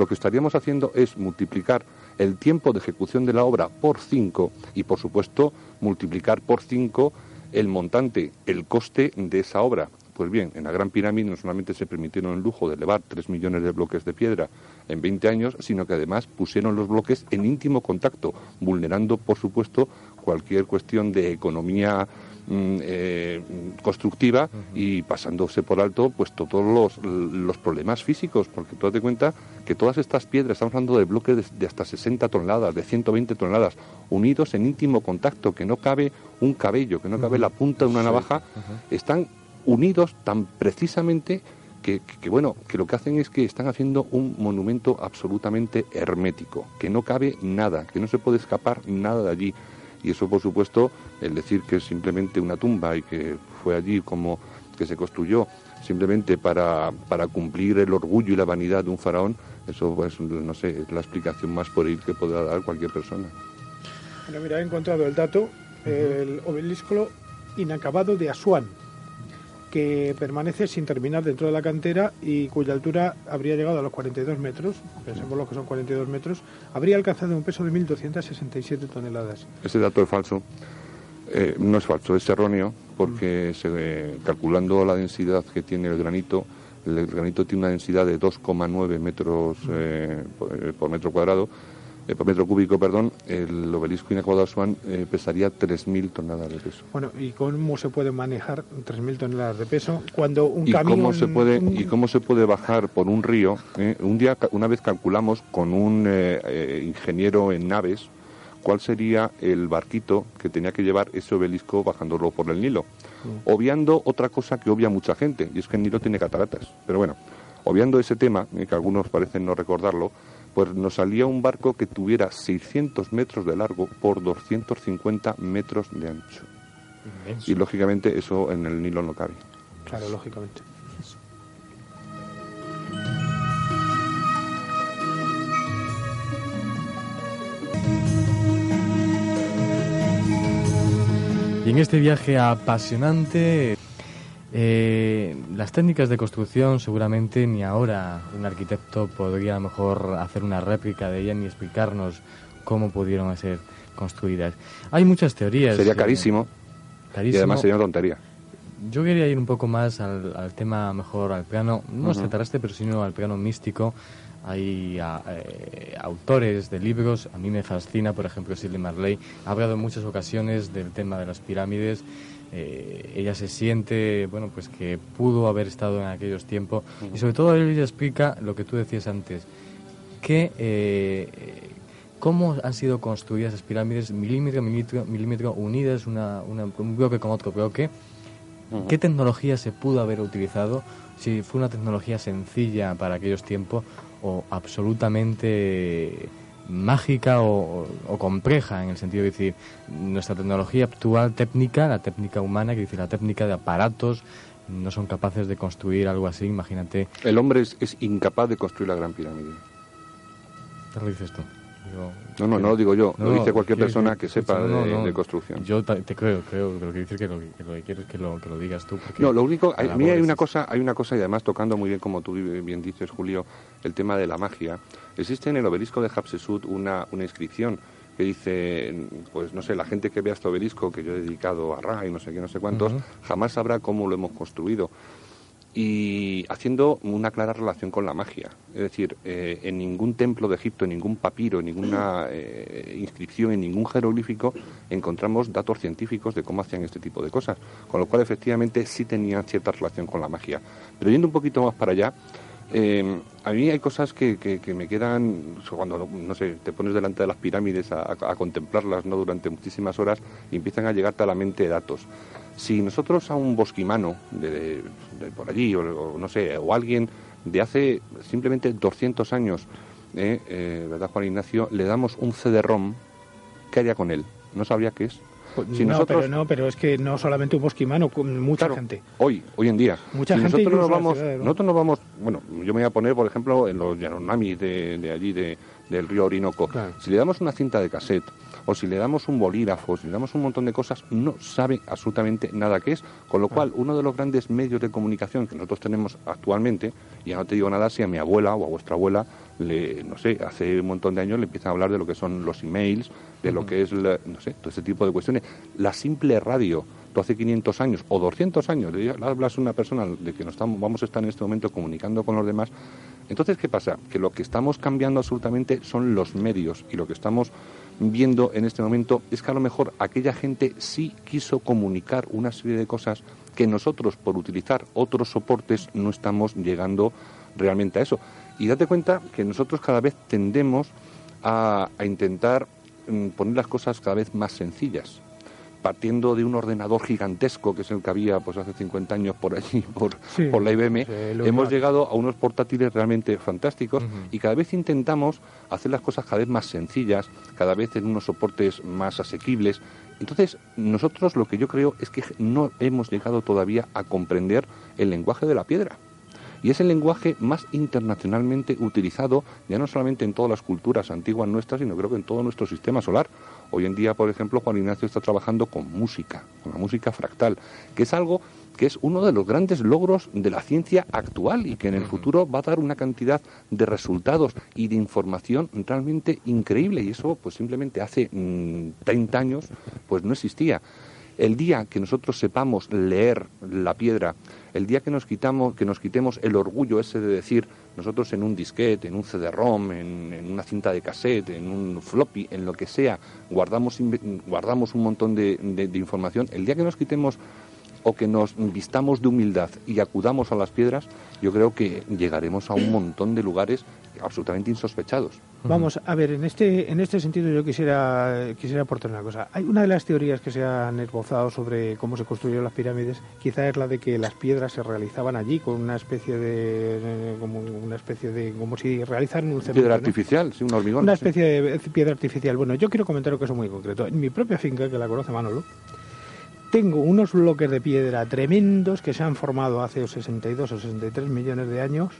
lo que estaríamos haciendo es multiplicar el tiempo de ejecución de la obra por 5 y, por supuesto, multiplicar por 5 el montante, el coste de esa obra. Pues bien, en la Gran Pirámide no solamente se permitieron el lujo de elevar 3 millones de bloques de piedra en 20 años, sino que además pusieron los bloques en íntimo contacto, vulnerando, por supuesto, cualquier cuestión de economía eh, constructiva y pasándose por alto pues todos los, los, problemas físicos, porque tú te cuenta que todas estas piedras, estamos hablando de bloques de, hasta 60 toneladas, de 120 toneladas, unidos en íntimo contacto, que no cabe un cabello, que no cabe la punta de una navaja, están unidos tan precisamente que, que, bueno, que lo que hacen es que están haciendo un monumento absolutamente hermético, que no cabe nada, que no se puede escapar nada de allí y eso por supuesto el decir que es simplemente una tumba y que fue allí como que se construyó simplemente para, para cumplir el orgullo y la vanidad de un faraón, eso pues no sé, es la explicación más por ir que podrá dar cualquier persona. Bueno, mira, he encontrado el dato, el obelisco inacabado de Asuán, que permanece sin terminar dentro de la cantera y cuya altura habría llegado a los 42 metros, pensemos lo que son 42 metros, habría alcanzado un peso de 1.267 toneladas. Ese dato es falso. Eh, no es falso, es erróneo porque se, calculando la densidad que tiene el granito, el granito tiene una densidad de 2,9 metros eh, por, metro cuadrado, eh, por metro cúbico, perdón, el obelisco inacabado Asuán eh, pesaría 3.000 toneladas de peso. Bueno, ¿y cómo se puede manejar 3.000 toneladas de peso cuando un ¿Y camión... Cómo se puede, ¿Y cómo se puede bajar por un río? un día, una vez calculamos con un ingeniero en naves, cuál sería el barquito que tenía que llevar ese obelisco bajándolo por el Nilo. Mm. Obviando otra cosa que obvia mucha gente, y es que el Nilo tiene cataratas. Pero bueno, obviando ese tema, eh, que algunos parecen no recordarlo, pues nos salía un barco que tuviera 600 metros de largo por 250 metros de ancho. Y lógicamente eso en el Nilo no cabe. Claro, lógicamente. Y en este viaje apasionante, eh, las técnicas de construcción seguramente ni ahora un arquitecto podría a lo mejor hacer una réplica de ellas ni explicarnos cómo pudieron ser construidas. Hay muchas teorías. Sería carísimo. Y además sería una tontería. Yo quería ir un poco más al, tema, mejor al plano, no uh pero sino al plano místico hay eh, autores de libros, a mí me fascina, por ejemplo, Shirley Marley, ha hablado en muchas ocasiones del tema de las pirámides. Eh, ella se siente, bueno, pues que pudo haber estado en aquellos tiempos. Y sobre todo ella explica lo que tú decías antes, que eh, cómo han sido construidas esas pirámides milímetro, milímetro, milímetro unidas una, un bloque con otro bloque, qué tecnología se pudo haber utilizado, si fue una tecnología sencilla para aquellos tiempos o absolutamente mágica o, compleja en el sentido de decir nuestra tecnología actual técnica la técnica humana que dice la técnica de aparatos no son capaces de construir algo así imagínate el hombre es, es incapaz de construir la gran pirámide ¿qué lo dices tú? no, no, no lo digo yo, lo dice cualquier persona que, sepa de, construcción. Yo te creo, creo, pero quiero decir que lo que, quiero es que lo, que lo digas tú. No, lo único, a mí hay una cosa, hay una cosa y además tocando muy bien, como tú bien dices, Julio, el tema de la magia. Existe en el obelisco de Hatshepsut una, una inscripción que dice, pues no sé, la gente que vea este obelisco que yo he dedicado a Ra y no sé qué, no sé cuántos, jamás sabrá cómo lo hemos construido y haciendo una clara relación con la magia. Es decir, eh, en ningún templo de Egipto, en ningún papiro, en ninguna eh, inscripción, en ningún jeroglífico encontramos datos científicos de cómo hacían este tipo de cosas, con lo cual efectivamente sí tenían cierta relación con la magia. Pero yendo un poquito más para allá, eh, a mí hay cosas que, que, me quedan, cuando, no sé, te pones delante de las pirámides a, contemplarlas ¿no? durante muchísimas horas y empiezan a llegarte a la mente datos. Si nosotros a un bosquimano de, por allí, o, no sé, o alguien de hace simplemente 200 años, eh, eh, ¿verdad, Juan Ignacio? Le damos un CD-ROM, ¿qué haría con él? ¿No sabría qué es? Pues si no, nosotros... pero no, pero es que no solamente un bosquimano, mucha gente. Hoy, hoy en día. Mucha gente nosotros nos vamos, nosotros nos vamos, bueno, yo me voy a poner, por ejemplo, en los Yanomamis de, de allí, de, del río Orinoco. Si le damos una cinta de cassette o si le damos un bolígrafo, si le damos un montón de cosas, no sabe absolutamente nada que es. Con lo cual, uno de los grandes medios de comunicación que nosotros tenemos actualmente, y ya no te digo nada si a mi abuela o a vuestra abuela, le, no sé, hace un montón de años le empiezan a hablar de lo que son los emails, de lo que es, no sé, todo ese tipo de cuestiones. La simple radio, tú hace 500 años o 200 años, le hablas a una persona de que nos estamos, vamos a estar en este momento comunicando con los demás, entonces, ¿qué pasa? Que lo que estamos cambiando absolutamente son los medios y lo que estamos viendo en este momento es que a lo mejor aquella gente sí quiso comunicar una serie de cosas que nosotros, por utilizar otros soportes, no estamos llegando realmente a eso. Y date cuenta que nosotros cada vez tendemos a, intentar mm, poner las cosas cada vez más sencillas partiendo de un ordenador gigantesco que es el que había pues hace 50 años por allí por, por la IBM hemos llegado a unos portátiles realmente fantásticos y cada vez intentamos hacer las cosas cada vez más sencillas cada vez en unos soportes más asequibles. Entonces nosotros lo que yo creo es que no hemos llegado todavía a comprender el lenguaje de la piedra y es el lenguaje más internacionalmente utilizado, ya no solamente en todas las culturas antiguas nuestras, sino creo que en todo nuestro sistema solar. Hoy en día, por ejemplo, Juan Ignacio está trabajando con música, con la música fractal, que es algo que es uno de los grandes logros de la ciencia actual y que en el futuro va a dar una cantidad de resultados y de información realmente increíble y eso pues simplemente hace 30 mm, años pues no existía. El día que nosotros sepamos leer la piedra, el día que nos quitamos, que nos quitemos el orgullo ese de decir nosotros en un disquete, en un CD-ROM, en, una cinta de cassette, en un floppy, en lo que sea, guardamos, guardamos un montón de, de información, el día que nos quitemos o que nos vistamos de humildad y acudamos a las piedras, yo creo que llegaremos a un montón de lugares absolutamente insospechados. Vamos a ver, en este en este sentido yo quisiera quisiera aportar una cosa. Hay una de las teorías que se han esbozado sobre cómo se construyeron las pirámides, quizá es la de que las piedras se realizaban allí con una especie de como una especie de como si realizaran un piedra artificial, sí, un hormigón. Una especie de piedra artificial. Bueno, yo quiero comentar que es muy concreto. En mi propia finca que la conoce Manolo, tengo unos bloques de piedra tremendos que se han formado hace 62 o 63 millones de años,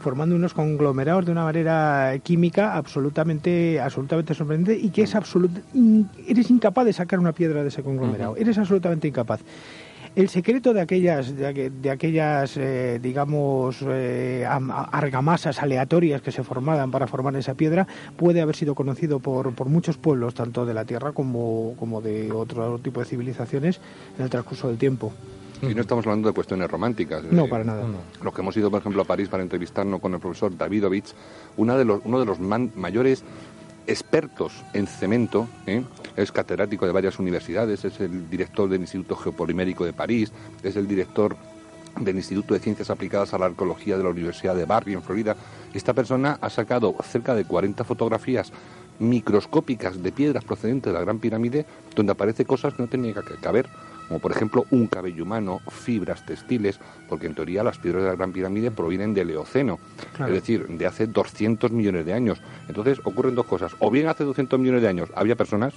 formando unos conglomerados de una manera química absolutamente, absolutamente sorprendente y que es absolut, eres incapaz de sacar una piedra de ese conglomerado, eres absolutamente incapaz. El secreto de aquellas, de, aquellas eh, digamos, eh, argamasas aleatorias que se formaban para formar esa piedra puede haber sido conocido por, por muchos pueblos, tanto de la Tierra como, como de otro tipo de civilizaciones en el transcurso del tiempo. Y no estamos hablando de cuestiones románticas. No, para nada. Los que hemos ido, por ejemplo, a París para entrevistarnos con el profesor Davidovich, una de los, uno de los mayores expertos en cemento, ¿eh? es catedrático de varias universidades, es el director del Instituto Geopolimérico de París, es el director del Instituto de Ciencias Aplicadas a la Arqueología de la Universidad de Barry, en Florida. Esta persona ha sacado cerca de 40 fotografías microscópicas de piedras procedentes de la Gran Pirámide, donde aparece cosas que no tenían que caber como por ejemplo un cabello humano, fibras textiles, porque en teoría las piedras de la Gran Pirámide provienen del Eoceno, es decir, de hace 200 millones de años. Entonces ocurren dos cosas, o bien hace 200 millones de años había personas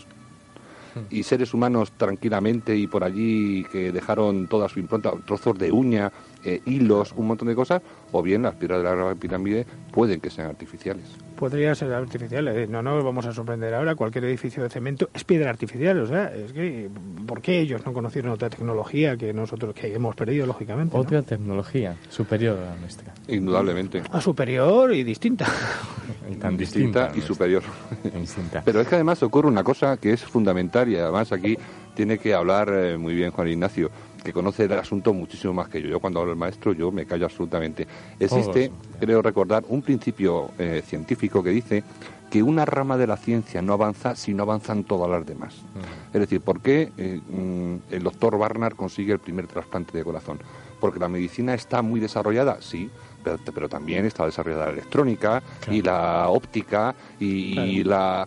y seres humanos tranquilamente y por allí que dejaron toda su impronta, trozos de uña, eh, hilos, un montón de cosas, o bien las piedras de la Gran Pirámide pueden que sean artificiales podría ser artificial. Eh, no nos vamos a sorprender ahora. Cualquier edificio de cemento es piedra artificial. O sea, es que ¿por qué ellos no conocieron otra tecnología que nosotros que hemos perdido lógicamente? Otra tecnología superior a la nuestra. Indudablemente. A superior y distinta. y tan distinta, y superior. Pero es que además ocurre una cosa que es fundamental y además aquí tiene que hablar eh, muy bien Juan Ignacio que conoce el asunto muchísimo más que yo. Yo cuando hablo el maestro yo me callo absolutamente. Existe, creo recordar, un principio eh, científico que dice que una rama de la ciencia no avanza si no avanzan todas las demás. Es decir, ¿por qué eh, mm, el doctor Barnard consigue el primer trasplante de corazón? Porque la medicina está muy desarrollada, sí, pero, también está desarrollada la electrónica y la óptica y, la...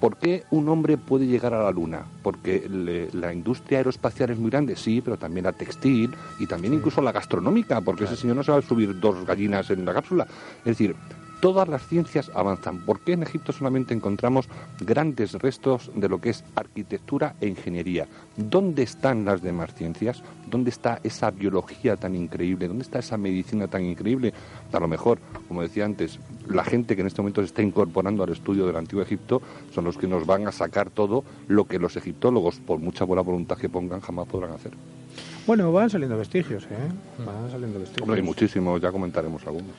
¿Por qué un hombre puede llegar a la Luna? Porque la industria aeroespacial es muy grande, sí, pero también la textil y también incluso la gastronómica, porque ese señor no se va a subir dos gallinas en la cápsula. Es decir, todas las ciencias avanzan. ¿Por qué en Egipto solamente encontramos grandes restos de lo que es arquitectura e ingeniería? ¿Dónde están las demás ciencias? ¿Dónde está esa biología tan increíble? ¿Dónde está esa medicina tan increíble? A lo mejor, como decía antes, la gente que en este momento se está incorporando al estudio del antiguo Egipto son los que nos van a sacar todo lo que los egiptólogos, por mucha buena voluntad que pongan, jamás podrán hacer. Bueno, van saliendo vestigios, ¿eh? Van saliendo vestigios. hay muchísimos, ya comentaremos algunos.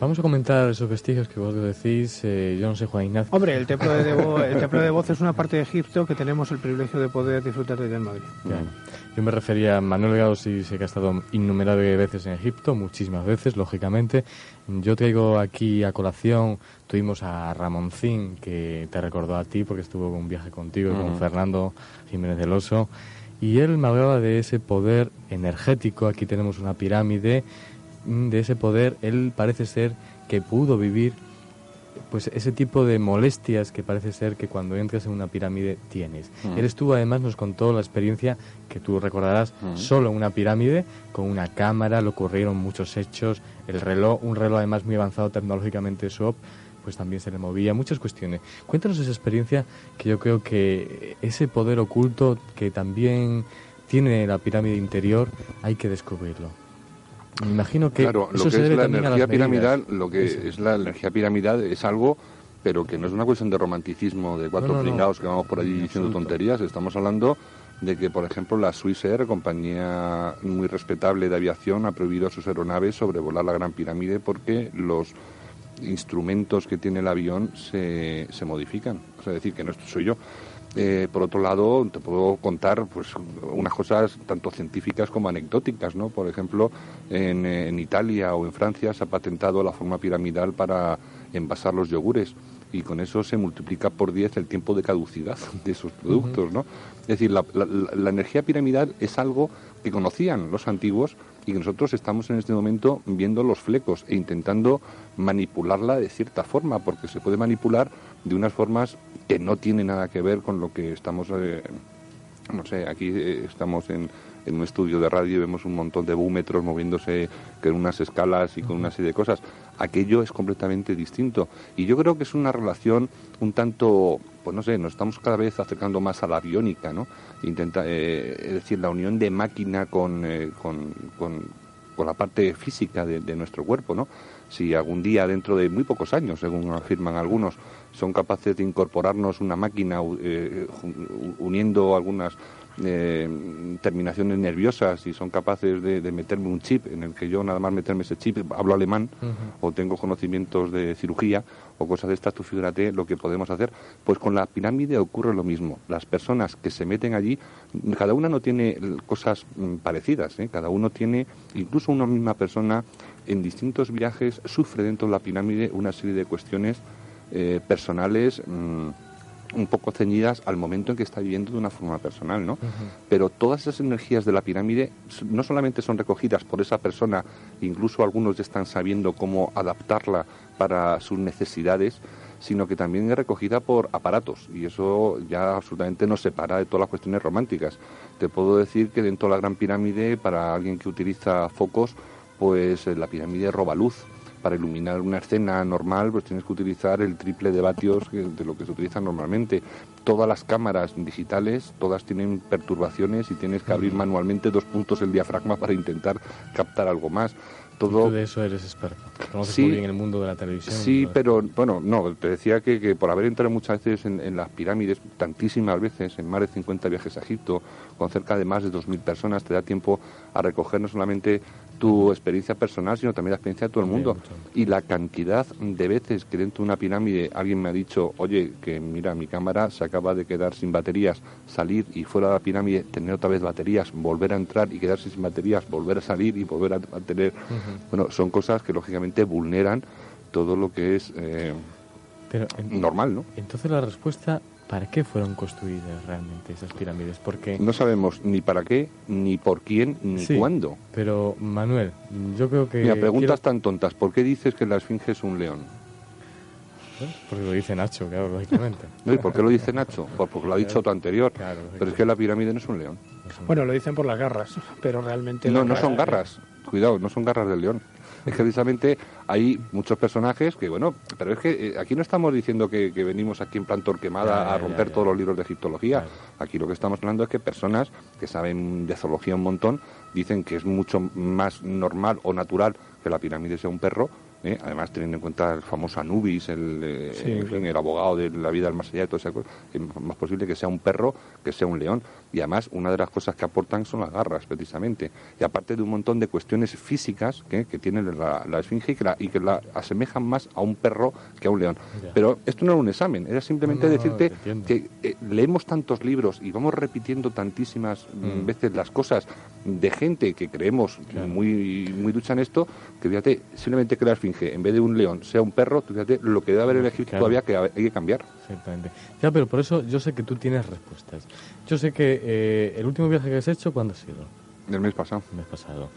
Vamos a comentar esos vestigios que vos decís, eh, yo no sé, Juan Ignacio. Hombre, el templo de, Debo, el templo de Voz es una parte de Egipto que tenemos el privilegio de poder disfrutar desde en Madrid. Yo me refería a Manuel Gado, sí sé que ha estado innumerables veces en Egipto, muchísimas veces, lógicamente. Yo traigo aquí a colación, tuvimos a Ramoncín, que te recordó a ti porque estuvo en un viaje contigo, con Fernando Jiménez del Oso. Y él me hablaba de ese poder energético, aquí tenemos una pirámide, mm, de ese poder, él parece ser que pudo vivir pues ese tipo de molestias que parece ser que cuando entras en una pirámide tienes. Mm. Él estuvo además, nos contó la experiencia que tú recordarás, mm. solo en una pirámide, con una cámara, le ocurrieron muchos hechos, el reloj, un reloj además muy avanzado tecnológicamente, SOP, pues también se le movía, muchas cuestiones. Cuéntanos esa experiencia que yo creo que ese poder oculto que también tiene la pirámide interior hay que descubrirlo. Me imagino que claro, lo que es la energía piramidal, lo que es la energía piramidal es algo pero que no es una cuestión de romanticismo de cuatro pringados que vamos por allí diciendo tonterías, estamos hablando de que, por ejemplo, la Swissair, compañía muy respetable de aviación, ha prohibido a sus aeronaves sobrevolar la Gran Pirámide porque los instrumentos que tiene el avión se, se modifican. O sea, decir, que no soy yo. eh, por otro lado, te puedo contar pues unas cosas tanto científicas como anecdóticas, ¿no? Por ejemplo, en, en Italia o en Francia se ha patentado la forma piramidal para envasar los yogures y con eso se multiplica por 10 el tiempo de caducidad de esos productos, ¿no? Es decir, la, la, energía piramidal es algo que conocían los antiguos y que nosotros estamos en este momento viendo los flecos e intentando manipularla de cierta forma, porque se puede manipular de unas formas que no tienen nada que ver con lo que estamos, eh, no sé, aquí eh, estamos en, en un estudio de radio y vemos un montón de búmetros moviéndose con unas escalas y con una serie de cosas. Aquello es completamente distinto. Y yo creo que es una relación un tanto, pues no sé, nos estamos cada vez acercando más a la biónica, ¿no? Intenta, eh, es decir, la unión de máquina con, eh, con, con, la parte física de, nuestro cuerpo, ¿no? Si algún día, dentro de muy pocos años, según afirman algunos, son capaces de incorporarnos una máquina eh, uniendo algunas eh, terminaciones nerviosas y son capaces de, meterme un chip en el que yo nada más meterme ese chip, hablo alemán o tengo conocimientos de cirugía o cosas de estas, tú fíjate lo que podemos hacer. Pues con la pirámide ocurre lo mismo. Las personas que se meten allí, cada una no tiene cosas mm, parecidas, ¿eh? cada uno tiene, incluso una misma persona en distintos viajes sufre dentro de la pirámide una serie de cuestiones eh, personales. Mm, un poco ceñidas al momento en que está viviendo de una forma personal, ¿no? Pero todas esas energías de la pirámide no solamente son recogidas por esa persona, incluso algunos ya están sabiendo cómo adaptarla para sus necesidades, sino que también es recogida por aparatos y eso ya absolutamente nos separa de todas las cuestiones románticas. Te puedo decir que dentro de la Gran Pirámide, para alguien que utiliza focos, pues eh, la pirámide roba luz para iluminar una escena normal, pues tienes que utilizar el triple de vatios de lo que se utiliza normalmente. Todas las cámaras digitales, todas tienen perturbaciones y tienes que abrir manualmente dos puntos el diafragma para intentar captar algo más. Todo... de eso eres experto. Conoces muy bien el mundo de la televisión. Sí, pero bueno, no, te decía que, por haber entrado muchas veces en, en, las pirámides, tantísimas veces, en más de 50 viajes a Egipto, con cerca de más de 2.000 personas, te da tiempo a recoger no solamente tu experiencia personal, sino también la experiencia de todo el mundo. Y la cantidad de veces que dentro de una pirámide alguien me ha dicho, oye, que mira, mi cámara se acaba de quedar sin baterías, salir y fuera de la pirámide tener otra vez baterías, volver a entrar y quedarse sin baterías, volver a salir y volver a, tener... Bueno, son cosas que lógicamente vulneran todo lo que es eh, normal, ¿no? Entonces la respuesta ¿Para qué fueron construidas realmente esas pirámides? Porque no sabemos ni para qué, ni por quién, ni cuándo. Pero Manuel, yo creo que Mira, preguntas tan tontas. ¿Por qué dices que la esfinge es un león? Porque lo dice Nacho, claro, lógicamente. ¿Y por qué lo dice Nacho? porque lo ha dicho otro anterior. pero es que la pirámide no es un león. Bueno, lo dicen por las garras, pero realmente... No, no son garras. Cuidado, no son garras del león es que precisamente hay muchos personajes que, bueno, pero es que eh, aquí no estamos diciendo que, venimos aquí en plan torquemada a romper todos los libros de egiptología. Aquí lo que estamos hablando es que personas que saben de zoología un montón dicen que es mucho más normal o natural que la pirámide sea un perro ¿eh? además teniendo en cuenta el famoso Anubis, el, eh, el abogado de la vida del más allá, todo eso, es más posible que sea un perro que sea un león. Y además, una de las cosas que aportan son las garras, precisamente. Y aparte de un montón de cuestiones físicas que, que tiene la, esfinge y que, la, asemejan más a un perro que a un león. Pero esto no era un examen, era simplemente decirte que eh, leemos tantos libros y vamos repitiendo tantísimas mm. veces las cosas de gente que creemos muy, muy ducha en esto, que fíjate, simplemente que la esfinge, en vez de un león, sea un perro, fíjate, lo que debe haber en Egipto todavía que hay que cambiar. Exactamente. Ya, pero por eso yo sé que tú tienes respuestas. Yo sé que eh, el último viaje que has hecho, ¿cuándo ha sido? El mes pasado. El mes pasado.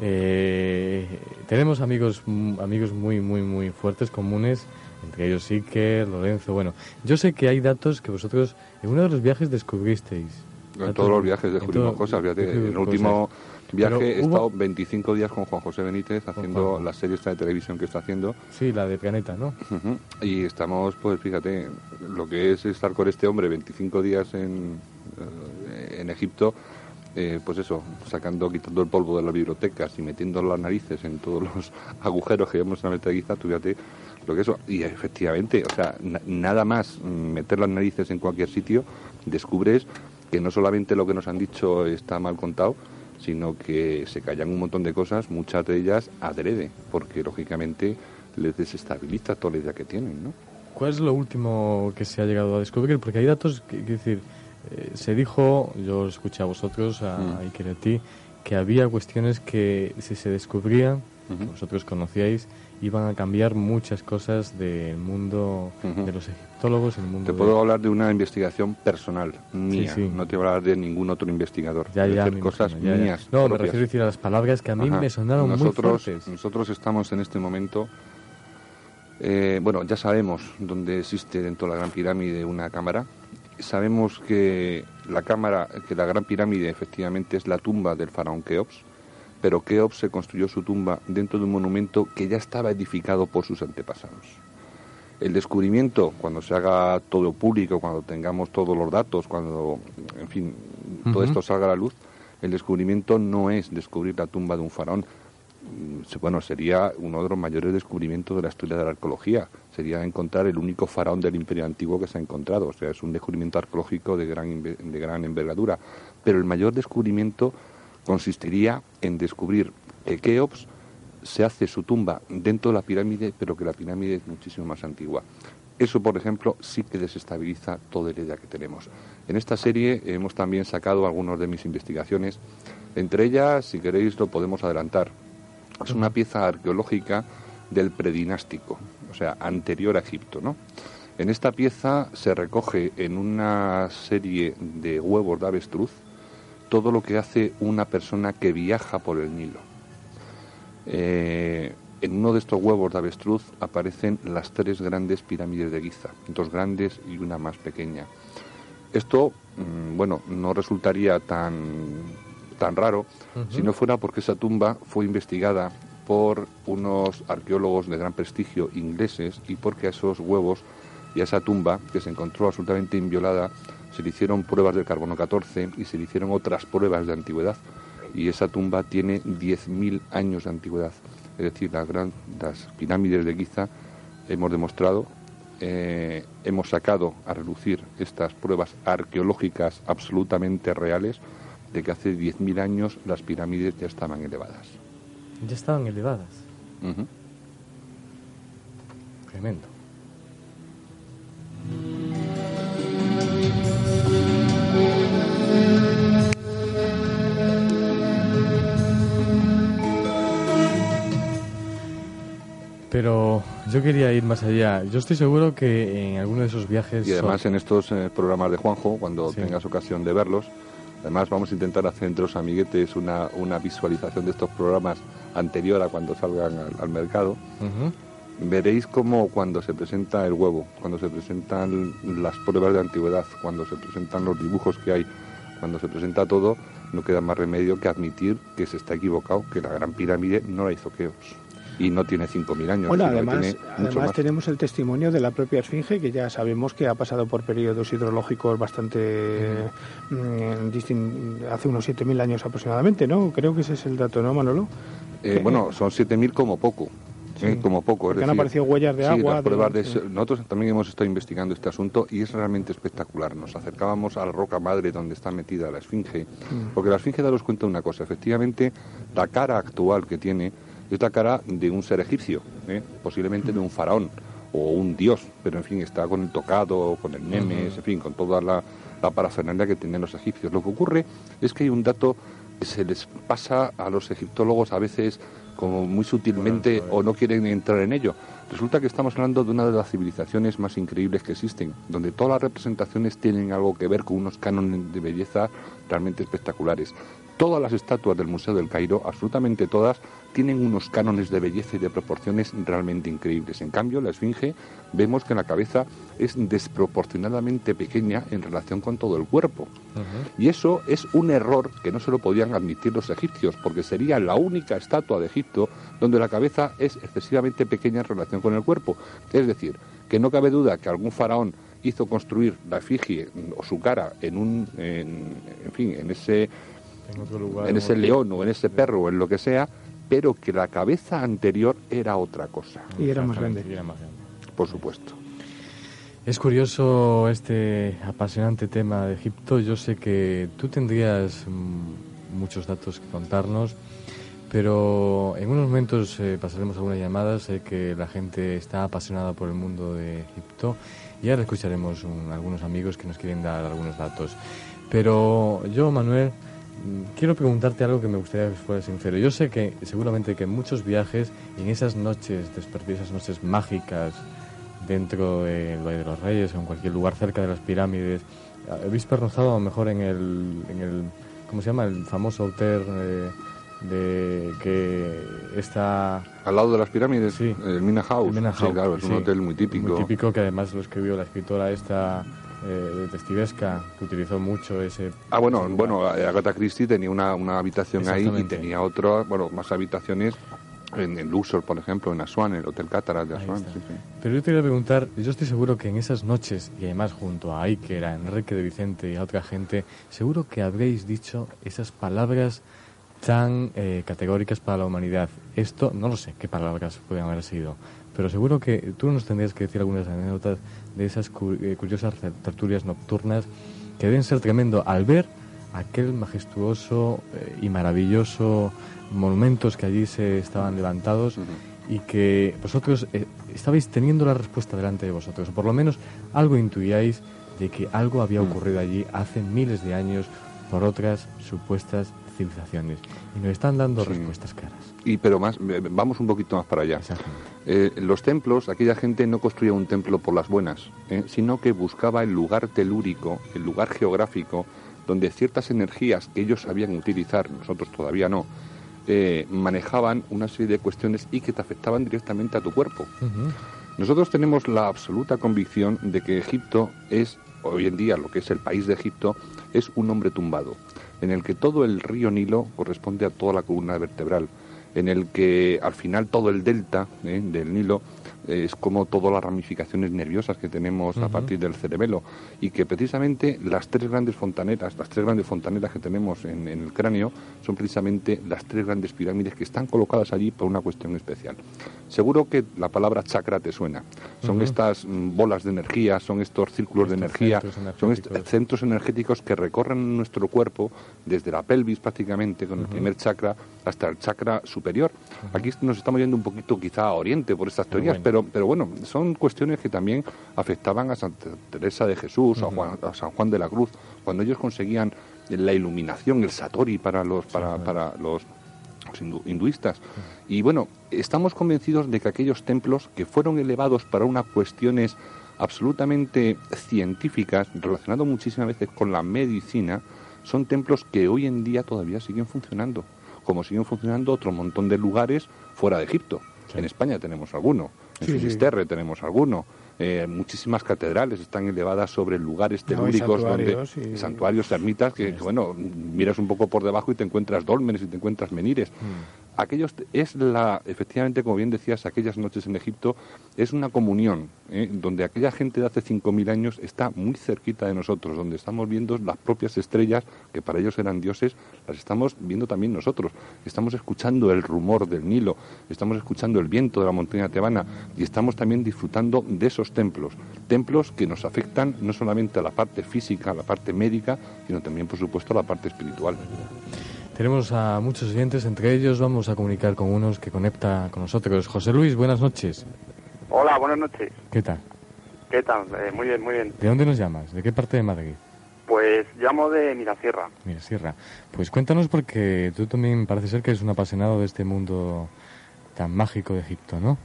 Eh, tenemos amigos amigos muy, muy, muy fuertes, comunes, entre ellos que Lorenzo. Bueno, yo sé que hay datos que vosotros en uno de los viajes descubristeis. En todos los viajes descubrimos cosas. Fíjate, en el último viaje he estado 25 días con Juan José Benítez haciendo la serie esta de televisión que está haciendo. Sí, la de Planeta, ¿no? Y estamos, pues fíjate, lo que es estar con este hombre 25 días en, en Egipto. Eh, pues eso, sacando, quitando el polvo de las bibliotecas y metiendo las narices en todos los agujeros que vemos en la metadista, tú fíjate lo que eso. Y efectivamente, o sea, nada más meter las narices en cualquier sitio, descubres que no solamente lo que nos han dicho está mal contado, sino que se callan un montón de cosas, muchas de ellas adrede, porque lógicamente les desestabiliza toda la idea que tienen, ¿no? ¿Cuál es lo último que se ha llegado a descubrir? Porque hay datos, que, decir, eh, se dijo, yo escuché a vosotros, a, mm. Iker a ti, que había cuestiones que si se descubrían, vosotros conocíais, iban a cambiar muchas cosas del mundo de los egiptólogos. El mundo te puedo hablar de una investigación personal mía, no te voy a hablar de ningún otro investigador. Ya, ya, cosas mías. No, me refiero a decir a las palabras que a mí me sonaron nosotros, muy fuertes. Nosotros estamos en este momento eh, bueno, ya sabemos dónde existe dentro de la Gran Pirámide una cámara. Sabemos que la cámara, que la Gran Pirámide efectivamente es la tumba del faraón Keops, pero Keops se construyó su tumba dentro de un monumento que ya estaba edificado por sus antepasados. El descubrimiento, cuando se haga todo público, cuando tengamos todos los datos, cuando, en fin, todo esto salga a la luz, el descubrimiento no es descubrir la tumba de un faraón, Mm, bueno, sería uno de los mayores descubrimientos de la historia de la arqueología. Sería encontrar el único faraón del Imperio Antiguo que se ha encontrado. O sea, es un descubrimiento arqueológico de gran, de gran envergadura. Pero el mayor descubrimiento consistiría en descubrir que Keops se hace su tumba dentro de la pirámide, pero que la pirámide es muchísimo más antigua. Eso, por ejemplo, sí que desestabiliza toda la idea que tenemos. En esta serie hemos también sacado algunas de mis investigaciones. Entre ellas, si queréis, lo podemos adelantar. Es una pieza arqueológica del predinástico, o sea, anterior a Egipto, ¿no? En esta pieza se recoge en una serie de huevos de avestruz todo lo que hace una persona que viaja por el Nilo. Eh, en uno de estos huevos de avestruz aparecen las tres grandes pirámides de Giza, dos grandes y una más pequeña. Esto, mm, bueno, no resultaría tan tan raro si no fuera porque esa tumba fue investigada por unos arqueólogos de gran prestigio ingleses y porque a esos huevos y a esa tumba, que se encontró absolutamente inviolada, se le hicieron pruebas del carbono 14 y se le hicieron otras pruebas de antigüedad. Y esa tumba tiene 10.000 años de antigüedad. Es decir, las, gran, pirámides de Giza hemos demostrado, eh, hemos sacado a relucir estas pruebas arqueológicas absolutamente reales de que hace 10.000 años las pirámides ya estaban elevadas. Ya estaban elevadas. Tremendo. Pero yo quería ir más allá. Yo estoy seguro que en alguno de esos viajes... Y además en estos eh, programas de Juanjo, cuando tengas ocasión de verlos, Además, vamos a intentar hacer entre los amiguetes una, una visualización de estos programas anterior a cuando salgan al, mercado. Veréis cómo cuando se presenta el huevo, cuando se presentan las pruebas de antigüedad, cuando se presentan los dibujos que hay, cuando se presenta todo, no queda más remedio que admitir que se está equivocado, que la gran pirámide no la hizo Keops y no tiene 5.000 años. Bueno, además, además tenemos el testimonio de la propia Esfinge, que ya sabemos que ha pasado por periodos hidrológicos bastante mm, hace unos 7.000 años aproximadamente, ¿no? Creo que ese es el dato, ¿no, Manolo? Eh, bueno, son 7.000 como poco. ¿eh? como poco. han aparecido huellas de agua. Nosotros también hemos estado investigando este asunto y es realmente espectacular. Nos acercábamos a la roca madre donde está metida la esfinge, mm. porque la esfinge daros cuenta una cosa, efectivamente la cara actual que tiene es la cara de un ser egipcio, ¿eh? posiblemente de un faraón o un dios, pero en fin, está con el tocado, con el memes, en fin, con toda la, la parafernalia que tienen los egipcios. Lo que ocurre es que hay un dato que se les pasa a los egiptólogos a veces como muy sutilmente o no quieren entrar en ello. Resulta que estamos hablando de una de las civilizaciones más increíbles que existen, donde todas las representaciones tienen algo que ver con unos cánones de belleza realmente espectaculares. Todas las estatuas del Museo del Cairo, absolutamente todas, tienen unos cánones de belleza y de proporciones realmente increíbles. En cambio, la Esfinge vemos que la cabeza es desproporcionadamente pequeña en relación con todo el cuerpo. Y eso es un error que no se lo podían admitir los egipcios, porque sería la única estatua de Egipto donde la cabeza es excesivamente pequeña en relación con el cuerpo. Es decir, que no cabe duda que algún faraón hizo construir la efigie o su cara en un, en, fin, en ese, en ese león o en ese perro o en lo que sea, pero que la cabeza anterior era otra cosa. Y era más grande. Por supuesto. Es curioso este apasionante tema de Egipto. Yo sé que tú tendrías mm, muchos datos que contarnos, Pero en unos momentos eh, pasaremos algunas llamadas. Sé que la gente está apasionada por el mundo de Egipto y ahora escucharemos algunos amigos que nos quieren dar algunos datos. Pero yo, Manuel, quiero preguntarte algo que me gustaría que fuera sincero. Yo sé que seguramente que en muchos viajes, en esas noches, esas noches mágicas dentro del Valle de los Reyes o en cualquier lugar cerca de las pirámides, habéis pernoctado a lo mejor en el, en el ¿cómo se llama? El famoso hotel... Eh, de que está al lado de las pirámides sí el Mina House, sí, claro es un hotel muy típico muy típico que además lo escribió la escritora esta eh, Testivesca que utilizó mucho ese ah bueno bueno Agatha Christie tenía una, una habitación ahí y tenía otra bueno más habitaciones en, en, Luxor, por ejemplo, en Asuán, en el Hotel Cátara de Asuán. Pero yo te quería preguntar, yo estoy seguro que en esas noches, y además junto a Iker, a Enrique de Vicente y a otra gente, seguro que habréis dicho esas palabras tan eh, categóricas para la humanidad. Esto, no lo sé qué palabras pueden haber sido, pero seguro que tú nos tendrías que decir algunas anécdotas de esas eh, curiosas tertulias nocturnas que deben ser tremendo al ver aquel majestuoso eh, y maravilloso monumentos que allí se estaban levantados y que vosotros estabais teniendo la respuesta delante de vosotros, o por lo menos algo intuíais de que algo había ocurrido allí hace miles de años por otras supuestas civilizaciones y nos están dando respuestas claras. Y pero más, vamos un poquito más para allá. Eh, los templos, aquella gente no construía un templo por las buenas, eh, sino que buscaba el lugar telúrico, el lugar geográfico, donde ciertas energías que ellos sabían utilizar, nosotros todavía no, eh, manejaban una serie de cuestiones y que te afectaban directamente a tu cuerpo. Nosotros tenemos la absoluta convicción de que Egipto es, hoy en día, lo que es el país de Egipto, es un hombre tumbado en el que todo el río Nilo corresponde a toda la columna vertebral, en el que al final todo el delta ¿eh? del Nilo es como todas las ramificaciones nerviosas que tenemos a partir del cerebelo y que precisamente las tres grandes fontaneras, las tres grandes fontaneras que tenemos en, el cráneo son precisamente las tres grandes pirámides que están colocadas allí por una cuestión especial. Seguro que la palabra chakra te suena. Son estas mm, bolas de energía, son estos círculos de energía, son estos centros energéticos que recorren nuestro cuerpo desde la pelvis prácticamente con el primer chakra hasta el chakra superior. Aquí nos estamos yendo un poquito quizá a Oriente por estas teorías, pero, pero bueno, son cuestiones que también afectaban a Santa Teresa de Jesús, a, San Juan de la Cruz, cuando ellos conseguían la iluminación, el satori para los, para, para los hinduistas. Y bueno, estamos convencidos de que aquellos templos que fueron elevados para unas cuestiones absolutamente científicas, relacionadas muchísimas veces con la medicina, son templos que hoy en día todavía siguen funcionando como siguen funcionando otro montón de lugares fuera de Egipto. En España tenemos alguno, en Finisterre tenemos alguno, eh, muchísimas catedrales están elevadas sobre lugares telúricos, santuarios, donde santuarios, ermitas, que, bueno, miras un poco por debajo y te encuentras dólmenes y te encuentras menires. Mm aquellos es la efectivamente como bien decías aquellas noches en Egipto es una comunión ¿eh? donde aquella gente de hace 5000 años está muy cerquita de nosotros donde estamos viendo las propias estrellas que para ellos eran dioses las estamos viendo también nosotros. Estamos escuchando el rumor del Nilo estamos escuchando el viento de la montaña tebana y estamos también disfrutando de esos templos. Templos que nos afectan no solamente a la parte física a la parte médica sino también por supuesto a la parte espiritual tenemos a muchos oyentes, entre ellos vamos a comunicar con unos que conecta con nosotros. José Luis, buenas noches. Hola, buenas noches. ¿Qué tal? ¿Qué tal? Eh, muy bien, muy bien. ¿De dónde nos llamas? ¿De qué parte de Madrid? Pues llamo de Mirasierra. Mirasierra. Pues cuéntanos porque tú también parece ser que eres un apasionado de este mundo tan mágico de Egipto, ¿no?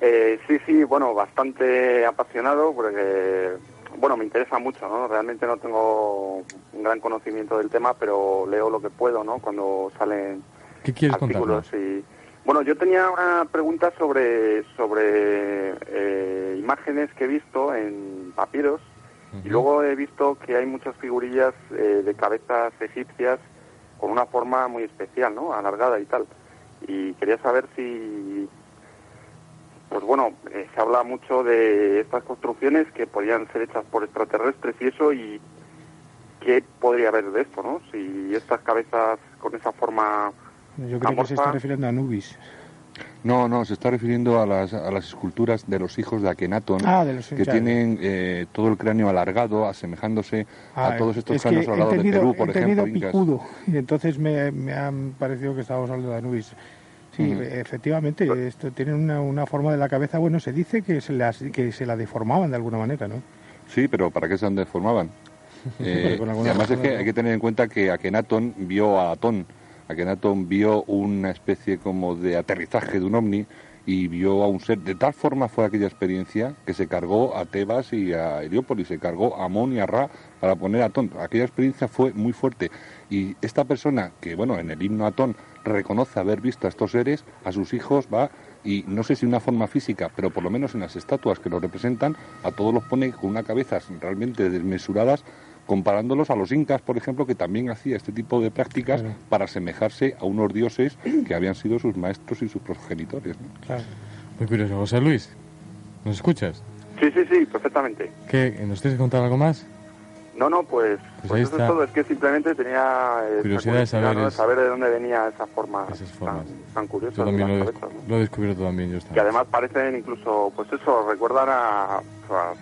Eh, sí, sí, bueno, bastante apasionado porque bueno, me interesa mucho, ¿no? Realmente no tengo un gran conocimiento del tema, pero leo lo que puedo, ¿no? Cuando salen artículos y bueno, yo tenía una pregunta sobre sobre eh, imágenes que he visto en papiros y luego he visto que hay muchas figurillas eh, de cabezas egipcias con una forma muy especial, ¿no? Alargada y tal. Y quería saber si pues bueno, eh, se habla mucho de estas construcciones que podrían ser hechas por extraterrestres y eso, y qué podría haber de esto, ¿no? Si estas cabezas con esa forma. Yo creo que se está refiriendo a Anubis. No, no, se está refiriendo a las, a las esculturas de los hijos de Akenatón, ah, que tienen eh, todo el cráneo alargado, asemejándose a ah, todos estos cráneos alargados de Perú, por ejemplo. picudo, y entonces me, me han parecido que estábamos hablando de Anubis. Sí, efectivamente, esto tiene una, una, forma de la cabeza, bueno, se dice que se, las, que se la deformaban de alguna manera, ¿no? Sí, pero ¿para qué se deformaban? Eh, y además es que hay que tener en cuenta que Akenatón vio a Atón, Akenatón vio una especie como de aterrizaje de un ovni y vio a un ser. De tal forma fue aquella experiencia que se cargó a Tebas y a Heliópolis, se cargó a Amón y a Ra para poner a Atón. Aquella experiencia fue muy fuerte. Y esta persona, que bueno, en el himno Atón reconoce haber visto a estos seres, a sus hijos va y no sé si una forma física, pero por lo menos en las estatuas que lo representan, a todos los pone con una cabeza realmente desmesuradas comparándolos a los incas, por ejemplo, que también hacía este tipo de prácticas para asemejarse a unos dioses que habían sido sus maestros y sus progenitores. Muy curioso. José Luis, ¿nos escuchas? Sí, sí, sí, perfectamente. ¿Qué? ¿Nos tienes que contar algo más? No, no, pues, pues, pues eso es todo. Es que simplemente tenía curiosidad de saber, saber de dónde venía esa forma tan, curiosa. Yo también lo, he descubierto también. Yo que además parecen incluso, pues eso, recuerdan a,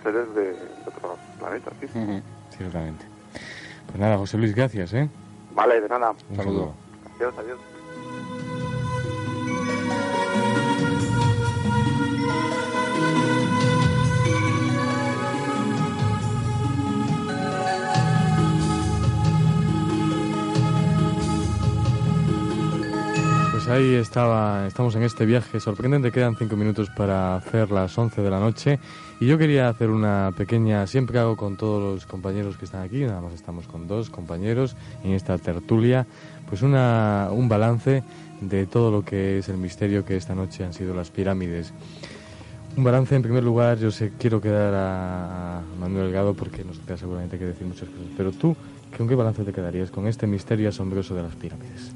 seres de, otros planetas. ¿sí? Ciertamente. Pues nada, José Luis, gracias, ¿eh? Vale, de nada. Un saludo. Adiós, adiós. Pues ahí estaba, estamos en este viaje sorprendente. Quedan cinco minutos para hacer las once de la noche. Y yo quería hacer una pequeña, siempre hago con todos los compañeros que están aquí, nada más estamos con dos compañeros en esta tertulia, pues una, un balance de todo lo que es el misterio que esta noche han sido las pirámides. Un balance, en primer lugar, yo sé, quiero quedar a, Manuel Delgado porque nos queda seguramente que decir muchas cosas, pero tú, ¿con qué balance te quedarías con este misterio asombroso de las pirámides?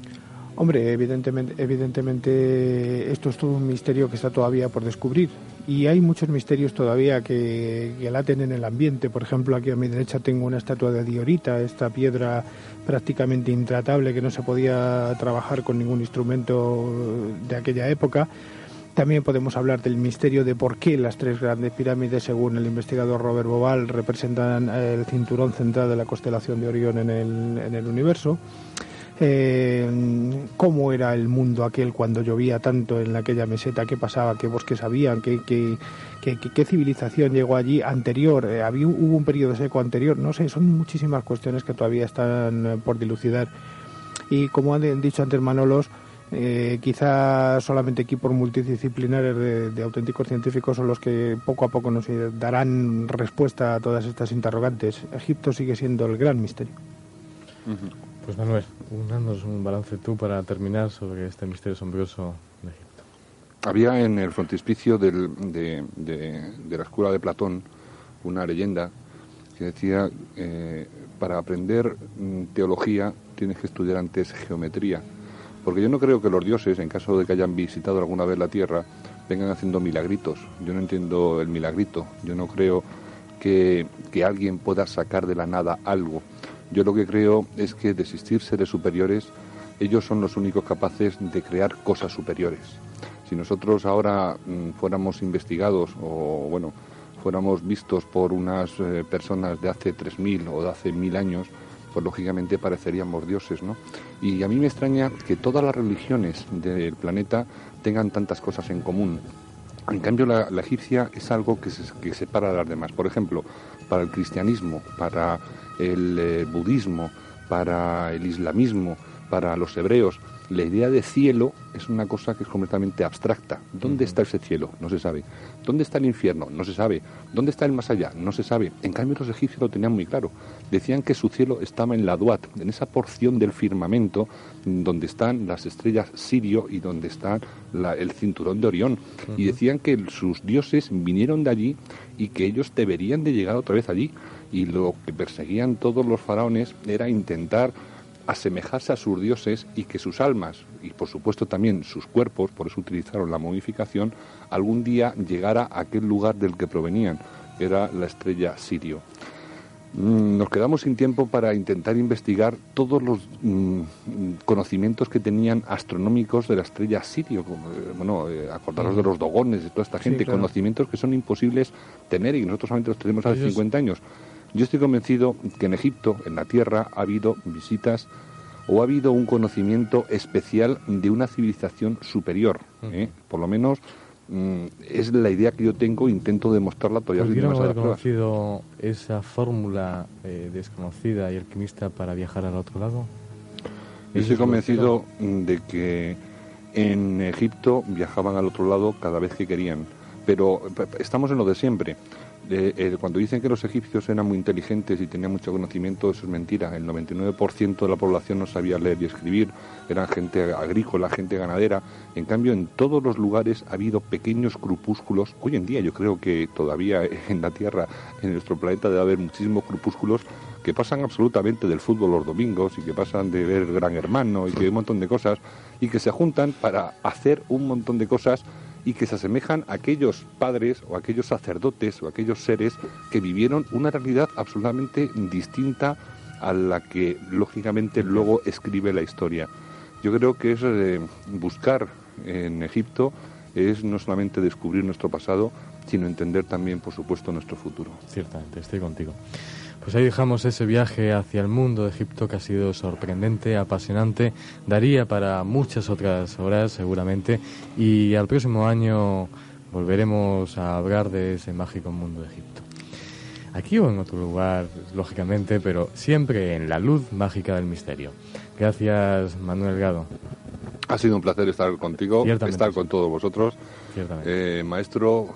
Hombre, evidentemente, evidentemente esto es todo un misterio que está todavía por descubrir y hay muchos misterios todavía que, que laten en el ambiente. Por ejemplo, aquí a mi derecha tengo una estatua de diorita, esta piedra prácticamente intratable que no se podía trabajar con ningún instrumento de aquella época. También podemos hablar del misterio de por qué las tres grandes pirámides, según el investigador Robert Boval, representan el cinturón central de la constelación de Orión en el, en el universo eh, cómo era el mundo aquel cuando llovía tanto en aquella meseta, qué pasaba, qué bosques habían, qué, civilización llegó allí anterior, eh, había, hubo un periodo seco anterior, no sé, son muchísimas cuestiones que todavía están eh, por dilucidar. Y como han dicho antes Manolos, eh, quizá solamente equipos multidisciplinares de, de, auténticos científicos son los que poco a poco nos darán respuesta a todas estas interrogantes. Egipto sigue siendo el gran misterio. Pues Manuel, danos un balance tú para terminar sobre este misterio asombroso de Egipto. Había en el frontispicio de, la escuela de Platón una leyenda que decía, eh, para aprender mm, teología tienes que estudiar antes geometría. Porque yo no creo que los dioses, en caso de que hayan visitado alguna vez la Tierra, vengan haciendo milagritos. Yo no entiendo el milagrito. Yo no creo que, que alguien pueda sacar de la nada algo. Yo lo que creo es que de existir seres superiores, ellos son los únicos capaces de crear cosas superiores. Si nosotros ahora mm, fuéramos investigados o, bueno, fuéramos vistos por unas eh, personas de hace 3.000 o de hace 1.000 años, pues lógicamente pareceríamos dioses, ¿no? Y a mí me extraña que todas las religiones del planeta tengan tantas cosas en común. En cambio, la, egipcia es algo que, se, que separa de las demás. Por ejemplo, para el cristianismo, para el eh, budismo, para el islamismo, para los hebreos, la idea de cielo es una cosa que es completamente abstracta. ¿Dónde está ese cielo? No se sabe. ¿Dónde está el infierno? No se sabe. ¿Dónde está el más allá? No se sabe. En cambio los egipcios lo tenían muy claro. Decían que su cielo estaba en la Duat, en esa porción del firmamento donde están las estrellas Sirio y donde está el cinturón de Orión. Y decían que sus dioses vinieron de allí y que ellos deberían de llegar otra vez allí y lo que perseguían todos los faraones era intentar asemejarse a sus dioses y que sus almas y por supuesto también sus cuerpos, por eso utilizaron la momificación, algún día llegara a aquel lugar del que provenían, era la estrella Sirio. mm, nos quedamos sin tiempo para intentar investigar todos los mm, conocimientos que tenían astronómicos de la estrella Sirio, eh, bueno, eh, acordaros de los dogones, de toda esta gente, conocimientos que son imposibles tener y que nosotros solamente los tenemos hace 50 años. Yo estoy convencido que en Egipto, en la Tierra, ha habido visitas o ha habido un conocimiento especial de una civilización superior. ¿eh? Por lo menos mm, es la idea que yo tengo, intento demostrarla todavía. ¿Pudiéramos haber conocido esa fórmula eh, desconocida y alquimista para viajar al otro lado? Yo estoy convencido de que en Egipto viajaban al otro lado cada vez que querían, pero estamos en lo de siempre. Eh, cuando dicen que los egipcios eran muy inteligentes y tenían mucho conocimiento, eso es mentira. El 99% de la población no sabía leer y escribir, eran gente agrícola, gente ganadera. En cambio, en todos los lugares ha habido pequeños grupúsculos. Hoy en día yo creo que todavía en la Tierra, en nuestro planeta, debe haber muchísimos grupúsculos que pasan absolutamente del fútbol los domingos y que pasan de ver Gran Hermano y que un montón de cosas y que se juntan para hacer un montón de cosas y que se asemejan a aquellos padres o aquellos sacerdotes o aquellos seres que vivieron una realidad absolutamente distinta a la que lógicamente luego escribe la historia. Yo creo que es buscar en Egipto es no solamente descubrir nuestro pasado, sino entender también, por supuesto, nuestro futuro. Ciertamente, estoy contigo. Pues ahí dejamos ese viaje hacia el mundo de Egipto que ha sido sorprendente, apasionante, daría para muchas otras horas seguramente y al próximo año volveremos a hablar de ese mágico mundo de Egipto. Aquí o en otro lugar, lógicamente, pero siempre en la luz mágica del misterio. Gracias, Manuel Gado. Ha sido un placer estar contigo, estar con todos vosotros. Eh, maestro,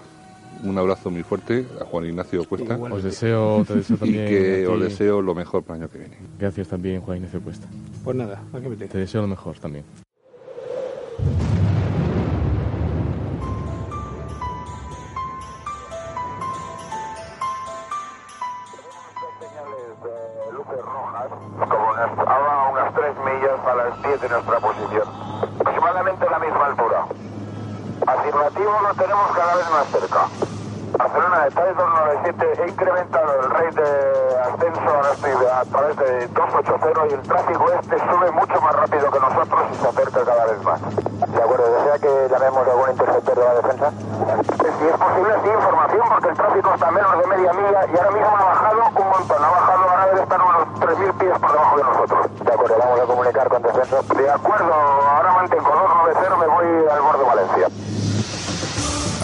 un abrazo muy fuerte a Juan Ignacio Cuesta. Os deseo, te deseo también. Y que os deseo lo mejor para el año que viene. Gracias también, Juan Ignacio Cuesta. Pues nada, que Te deseo lo mejor también. como a unas 3 millas a las 10 de nuestra posición, aproximadamente a la misma altura. Afirmativo lo tenemos cada vez más cerca. Barcelona de 297 he incrementado el rate de ascenso a través de 280 y el tráfico este sube mucho más rápido que nosotros y se acerca cada vez más. De acuerdo, ¿desea que llamemos a algún interceptor de la defensa? Si es posible, sí, información, porque el tráfico está a menos de media milla y ahora mismo ha bajado un montón, ha bajado, ahora debe estar unos 3.000 pies por debajo de nosotros. De acuerdo, vamos a comunicar con defensa. De acuerdo, ahora mantengo 290, me voy al borde Valencia.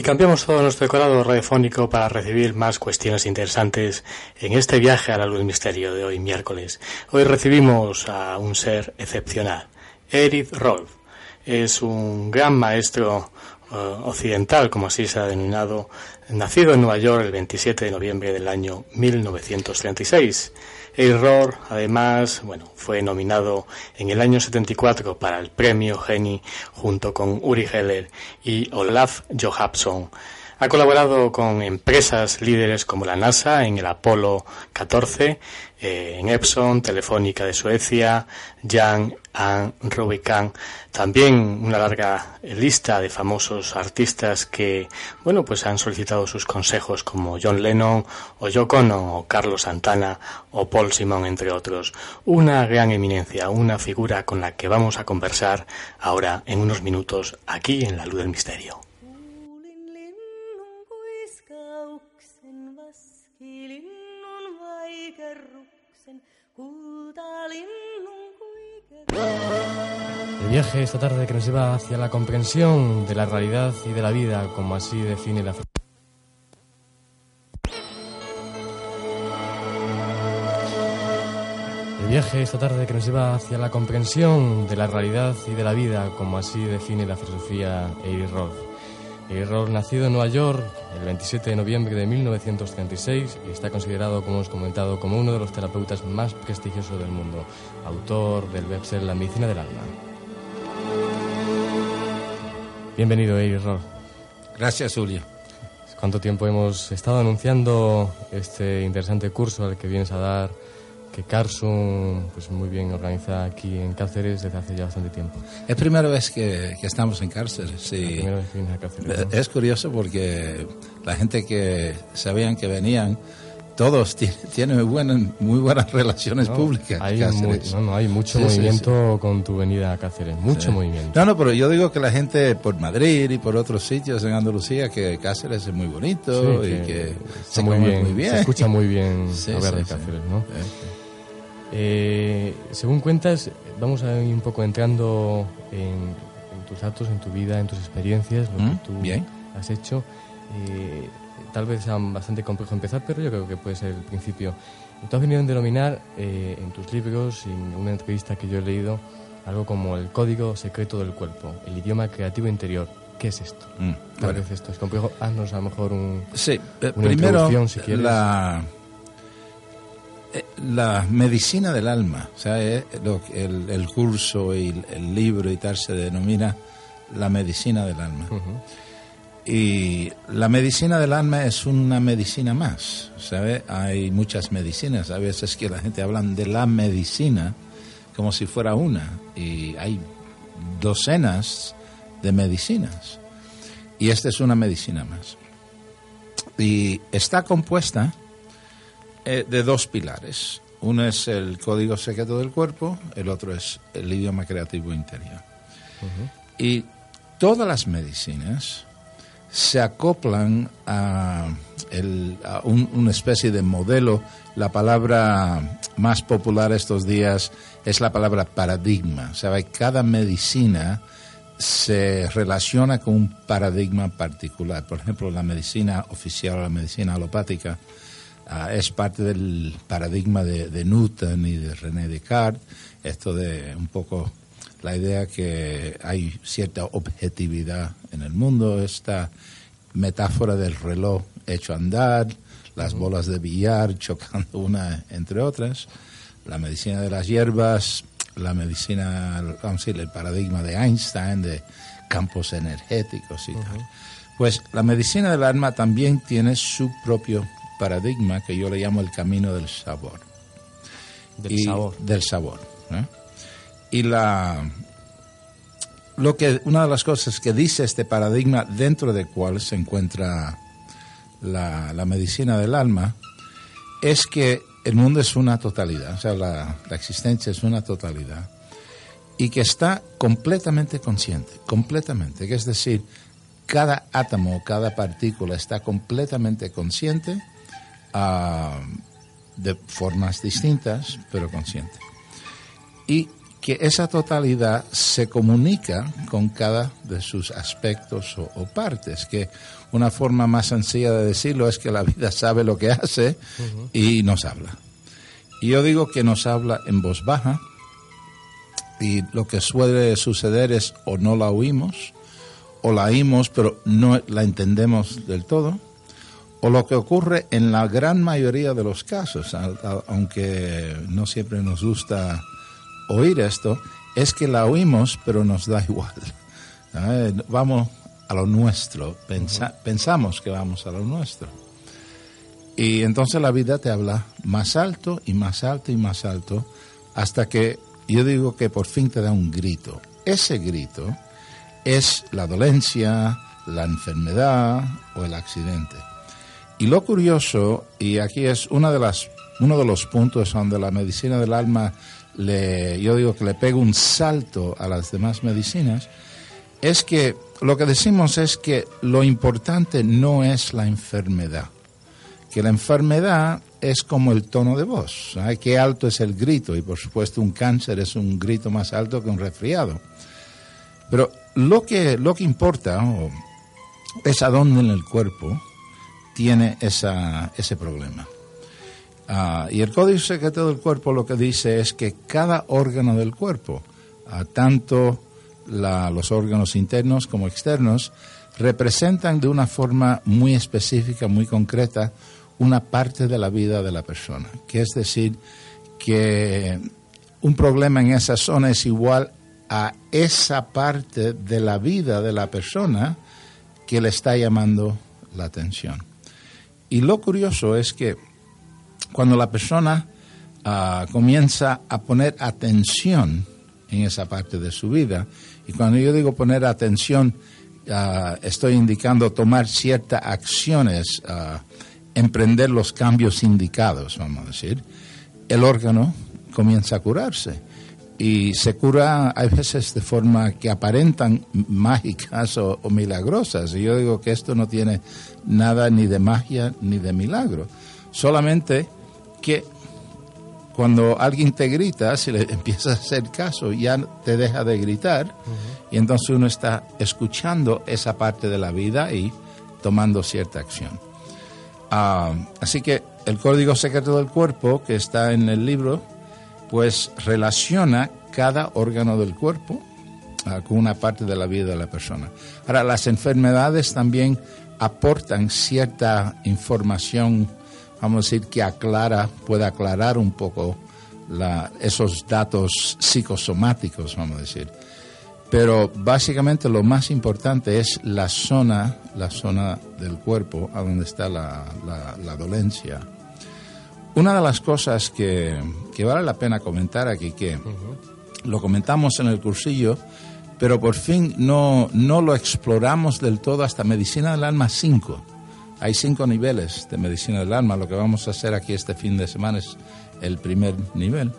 Y cambiamos todo nuestro decorado radiofónico para recibir más cuestiones interesantes en este viaje a la luz misterio de hoy miércoles. Hoy recibimos a un ser excepcional, Erich Rolf. Es un gran maestro eh, occidental, como así se ha denominado, nacido en Nueva York el 27 de noviembre del año 1936. Error, además, bueno, fue nominado en el año 74 para el premio Genie junto con Uri Geller y Olaf Johansson. Ha colaborado con empresas líderes como la NASA en el Apolo 14, eh, en Epson, Telefónica de Suecia, Jan and Rubicon. También una larga lista de famosos artistas que, bueno, pues han solicitado sus consejos como John Lennon o Yoko Ono o Carlos Santana o Paul Simon, entre otros. Una gran eminencia, una figura con la que vamos a conversar ahora en unos minutos aquí en La Luz del Misterio. El viaje esta tarde que nos lleva hacia la comprensión de la realidad y de la vida, como así define la... El viaje esta tarde que nos lleva hacia la comprensión de la realidad y de la vida, como así define la filosofía Eiroth. Roth, nacido en Nueva York el 27 de noviembre de 1936 y está considerado, como hemos comentado, como uno de los terapeutas más prestigiosos del mundo, autor del bestseller La medicina del alma. Bienvenido, Eir Roth. Gracias, Julio. ¿Cuánto tiempo hemos estado anunciando este interesante curso al que vienes a dar? Que Carson pues muy bien organiza aquí en Cáceres desde hace ya bastante tiempo. Es primera vez que, estamos en Cáceres, sí. Es curioso porque la gente que sabían que venían, todos tienen muy buenas, muy buenas relaciones públicas. Hay, no, no, hay mucho movimiento con tu venida a Cáceres, mucho movimiento. No, no, pero yo digo que la gente por Madrid y por otros sitios en Andalucía, que Cáceres es muy bonito y que, se muy bien, muy bien. Se escucha muy bien hablar de Cáceres, ¿no? Eh, según cuentas, vamos a ir un poco entrando en, tus datos, en tu vida, en tus experiencias, lo que mm, tú has hecho. Eh, tal vez sea bastante complejo empezar, pero yo creo que puede ser el principio. Tú has venido a denominar eh, en tus libros y en una entrevista que yo he leído algo como el código secreto del cuerpo, el idioma creativo interior. ¿Qué es esto? Mm, tal vez esto es complejo. Haznos a lo mejor un, sí, una primero, si quieres. La eh, la medicina del alma, o sea, eh, el, curso y el libro y tal se denomina la medicina del alma. Y la medicina del alma es una medicina más, ¿sabe? Hay muchas medicinas, a veces que la gente habla de la medicina como si fuera una, y hay docenas de medicinas, y esta es una medicina más. Y está compuesta eh, de dos pilares. Uno es el código secreto del cuerpo, el otro es el idioma creativo interior. Y todas las medicinas se acoplan a, una especie de modelo. La palabra más popular estos días es la palabra paradigma. O cada medicina se relaciona con un paradigma particular. Por ejemplo, la medicina oficial, la medicina alopática, Es parte del paradigma de, Newton y de René Descartes, esto de un poco la idea que hay cierta objetividad en el mundo, esta metáfora del reloj hecho andar, las bolas de billar chocando una entre otras, la medicina de las hierbas, la medicina, vamos a decir, el paradigma de Einstein de campos energéticos y tal. Pues la medicina del alma también tiene su propio paradigma que yo le llamo el camino del sabor. Del sabor. Del sabor. ¿eh? Y la, lo que, una de las cosas que dice este paradigma dentro del cual se encuentra la, la medicina del alma es que el mundo es una totalidad, o sea, la, la existencia es una totalidad y que está completamente consciente, completamente, que es decir, cada átomo, cada partícula está completamente consciente de formas distintas, pero consciente. Y que esa totalidad se comunica con cada de sus aspectos o, partes, que una forma más sencilla de decirlo es que la vida sabe lo que hace y nos habla. Y yo digo que nos habla en voz baja y lo que suele suceder es o no la oímos o la oímos pero no la entendemos del todo o lo que ocurre en la gran mayoría de los casos, aunque no siempre nos gusta oír esto, es que la oímos pero nos da igual. Vamos a lo nuestro, pensamos que vamos a lo nuestro. Y entonces la vida te habla más alto y más alto y más alto hasta que yo digo que por fin te da un grito. Ese grito es la dolencia, la enfermedad o el accidente. Y lo curioso, y aquí es una de las, uno de los puntos donde la medicina del alma, le, yo digo que le pega un salto a las demás medicinas, es que lo que decimos es que lo importante no es la enfermedad, que la enfermedad es como el tono de voz, ¿sabes? qué alto es el grito, y por supuesto un cáncer es un grito más alto que un resfriado. Pero lo que, lo que importa es a dónde en el cuerpo tiene esa, ese problema. Ah, y el código secreto del cuerpo lo que dice es que cada órgano del cuerpo, ah, tanto los órganos internos como externos, representan de una forma muy específica, muy concreta, una parte de la vida de la persona. Que es decir, que un problema en esa zona es igual a esa parte de la vida de la persona que le está llamando la atención. Y lo curioso es que cuando la persona ah, comienza a poner atención en esa parte de su vida, y cuando yo digo poner atención, ah, estoy indicando tomar ciertas acciones, ah, emprender los cambios indicados, vamos a decir, el órgano comienza a curarse. Y se cura a veces de forma que aparentan mágicas o, o milagrosas. Y yo digo que esto no tiene nada ni de magia ni de milagro. Solamente que cuando alguien te grita, si le empiezas a hacer caso, ya te deja de gritar y entonces uno está escuchando esa parte de la vida y tomando cierta acción. Ah, así que el código secreto del cuerpo que está en el libro, pues relaciona cada órgano del cuerpo ah, con una parte de la vida de la persona. Ahora, las enfermedades también aportan cierta información vamos a decir, que aclara, puede aclarar un poco esos datos psicosomáticos, vamos a decir. Pero básicamente lo más importante es la zona, la zona del cuerpo a donde está la, dolencia. Una de las cosas que, vale la pena comentar aquí, que lo comentamos en el cursillo, pero por fin no, no lo exploramos del todo hasta Medicina del Alma 5 hay cinco niveles de medicina del alma. Lo que vamos a hacer aquí este fin de semana es el primer nivel.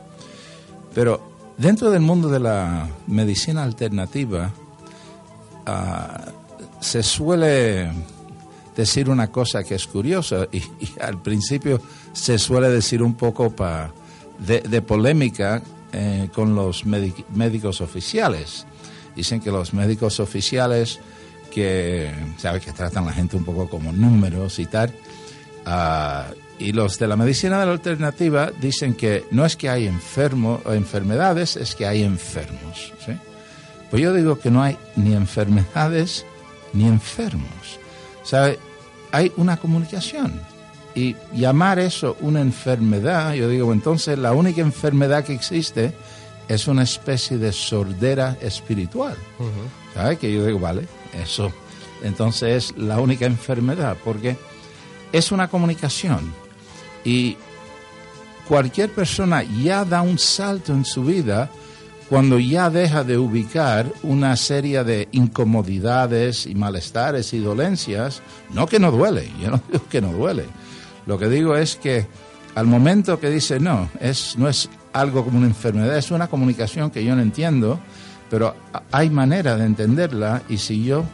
Pero dentro del mundo de la medicina alternativa ah, se suele decir una cosa que es curiosa y, al principio se suele decir un poco de, polémica eh, con los médicos oficiales. Dicen que los médicos oficiales que, ¿sabes? Que tratan a la gente un poco como números y tal. Ah, y los de la medicina de la alternativa dicen que no es que hay enfermos o enfermedades, es que hay enfermos. Pues yo digo que no hay ni enfermedades ni enfermos. ¿Sabe? Hay una comunicación. Y llamar eso una enfermedad, yo digo, entonces la única enfermedad que existe es una especie de sordera espiritual. ¿Sabe? Que yo digo, vale, eso entonces es la única enfermedad, porque es una comunicación y cualquier persona ya da un salto en su vida cuando ya deja de ubicar una serie de incomodidades y malestares y dolencias, no que no duele, yo no digo que no duele, lo que digo es que al momento que dice no, es, no es algo como una enfermedad, es una comunicación que yo no entiendo, pero hay manera de entenderla y si yo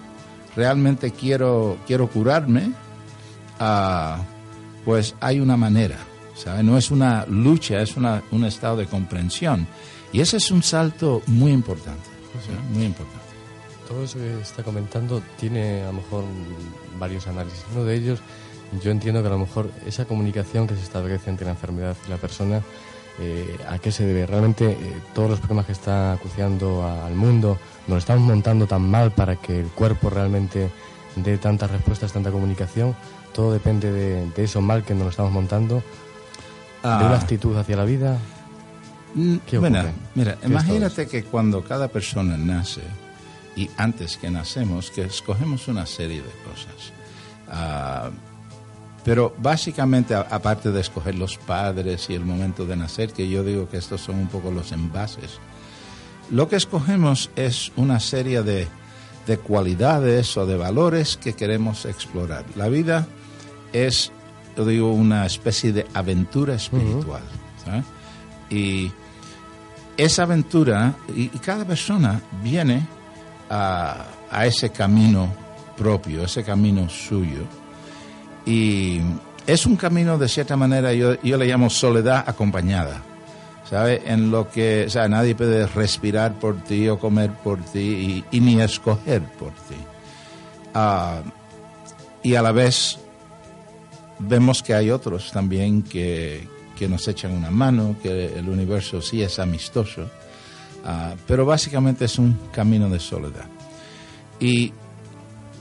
realmente quiero, quiero curarme, ah, pues hay una manera, ¿sabe? No es una lucha, es una, un estado de comprensión. Y ese es un salto muy importante, muy importante. Todo eso que está comentando tiene a lo mejor varios análisis. Uno de ellos, yo entiendo que a lo mejor esa comunicación que se establece entre la enfermedad y la persona eh, a qué se debe. Realmente eh, todos los problemas que está acuciando al mundo nos estamos montando tan mal para que el cuerpo realmente dé tantas respuestas, tanta comunicación. Todo depende de, eso mal que nos estamos montando, de una ah. actitud hacia la vida. Mm, mira, imagínate que cuando cada persona nace y antes que nacemos, que escogemos una serie de cosas. Ah, pero básicamente, aparte de escoger los padres y el momento de nacer, que yo digo que estos son un poco los envases, lo que escogemos es una serie de, cualidades o de valores que queremos explorar. La vida es, yo digo, una especie de aventura espiritual. Y esa aventura, y, cada persona viene a, a ese camino propio, ese camino suyo y es un camino, de cierta manera, yo, yo le llamo soledad acompañada. ¿Sabe? En lo que, o sea, nadie puede respirar por ti o comer por ti y, ni escoger por ti. Ah, y a la vez vemos que hay otros también que, que nos echan una mano, que el universo sí es amistoso, ah, pero básicamente es un camino de soledad. Y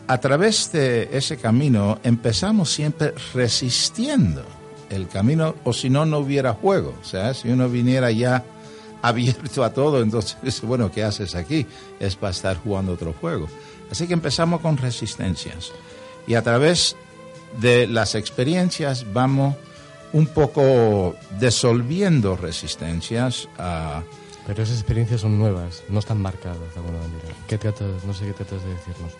a través de ese camino empezamos siempre resistiendo el camino, o si no, no hubiera juego. O sea, si uno viniera ya abierto a todo, entonces, bueno, ¿qué haces aquí? Es para estar jugando otro juego. Así que empezamos con resistencias. Y a través de las experiencias vamos un poco disolviendo resistencias. Pero esas experiencias son nuevas, no están marcadas de alguna manera. ¿Qué tratas, no sé qué tratas de decirnos?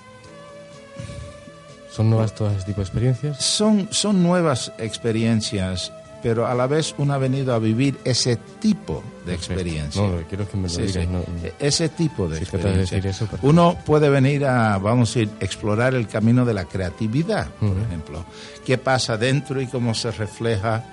¿Son nuevas todas ese tipo de experiencias? Son, son nuevas experiencias, pero a la vez uno ha venido a vivir ese tipo de experiencia. No, quiero que me lo digas. E, ese tipo de experiencia. uno puede venir a, vamos a decir, explorar el camino de la creatividad, por ejemplo. ¿Qué pasa dentro y cómo se refleja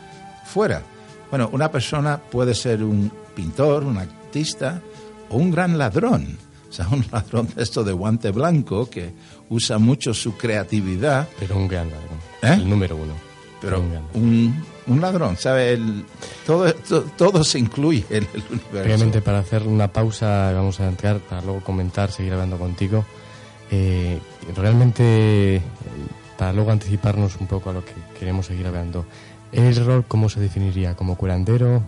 fuera? Bueno, una persona puede ser un pintor, un artista o un gran ladrón. O sea, un ladrón de esto de guante blanco que usa mucho su creatividad. Pero un gran ladrón. ¿Eh? El número uno. Pero un, un, ladrón, ¿sabe? El, todo, todo, se incluye en el universo. Obviamente, para hacer una pausa, vamos a entrar para luego comentar, seguir hablando contigo. Eh, realmente, para luego anticiparnos un poco a lo que queremos seguir hablando, ¿el rol cómo se definiría? ¿Como curandero?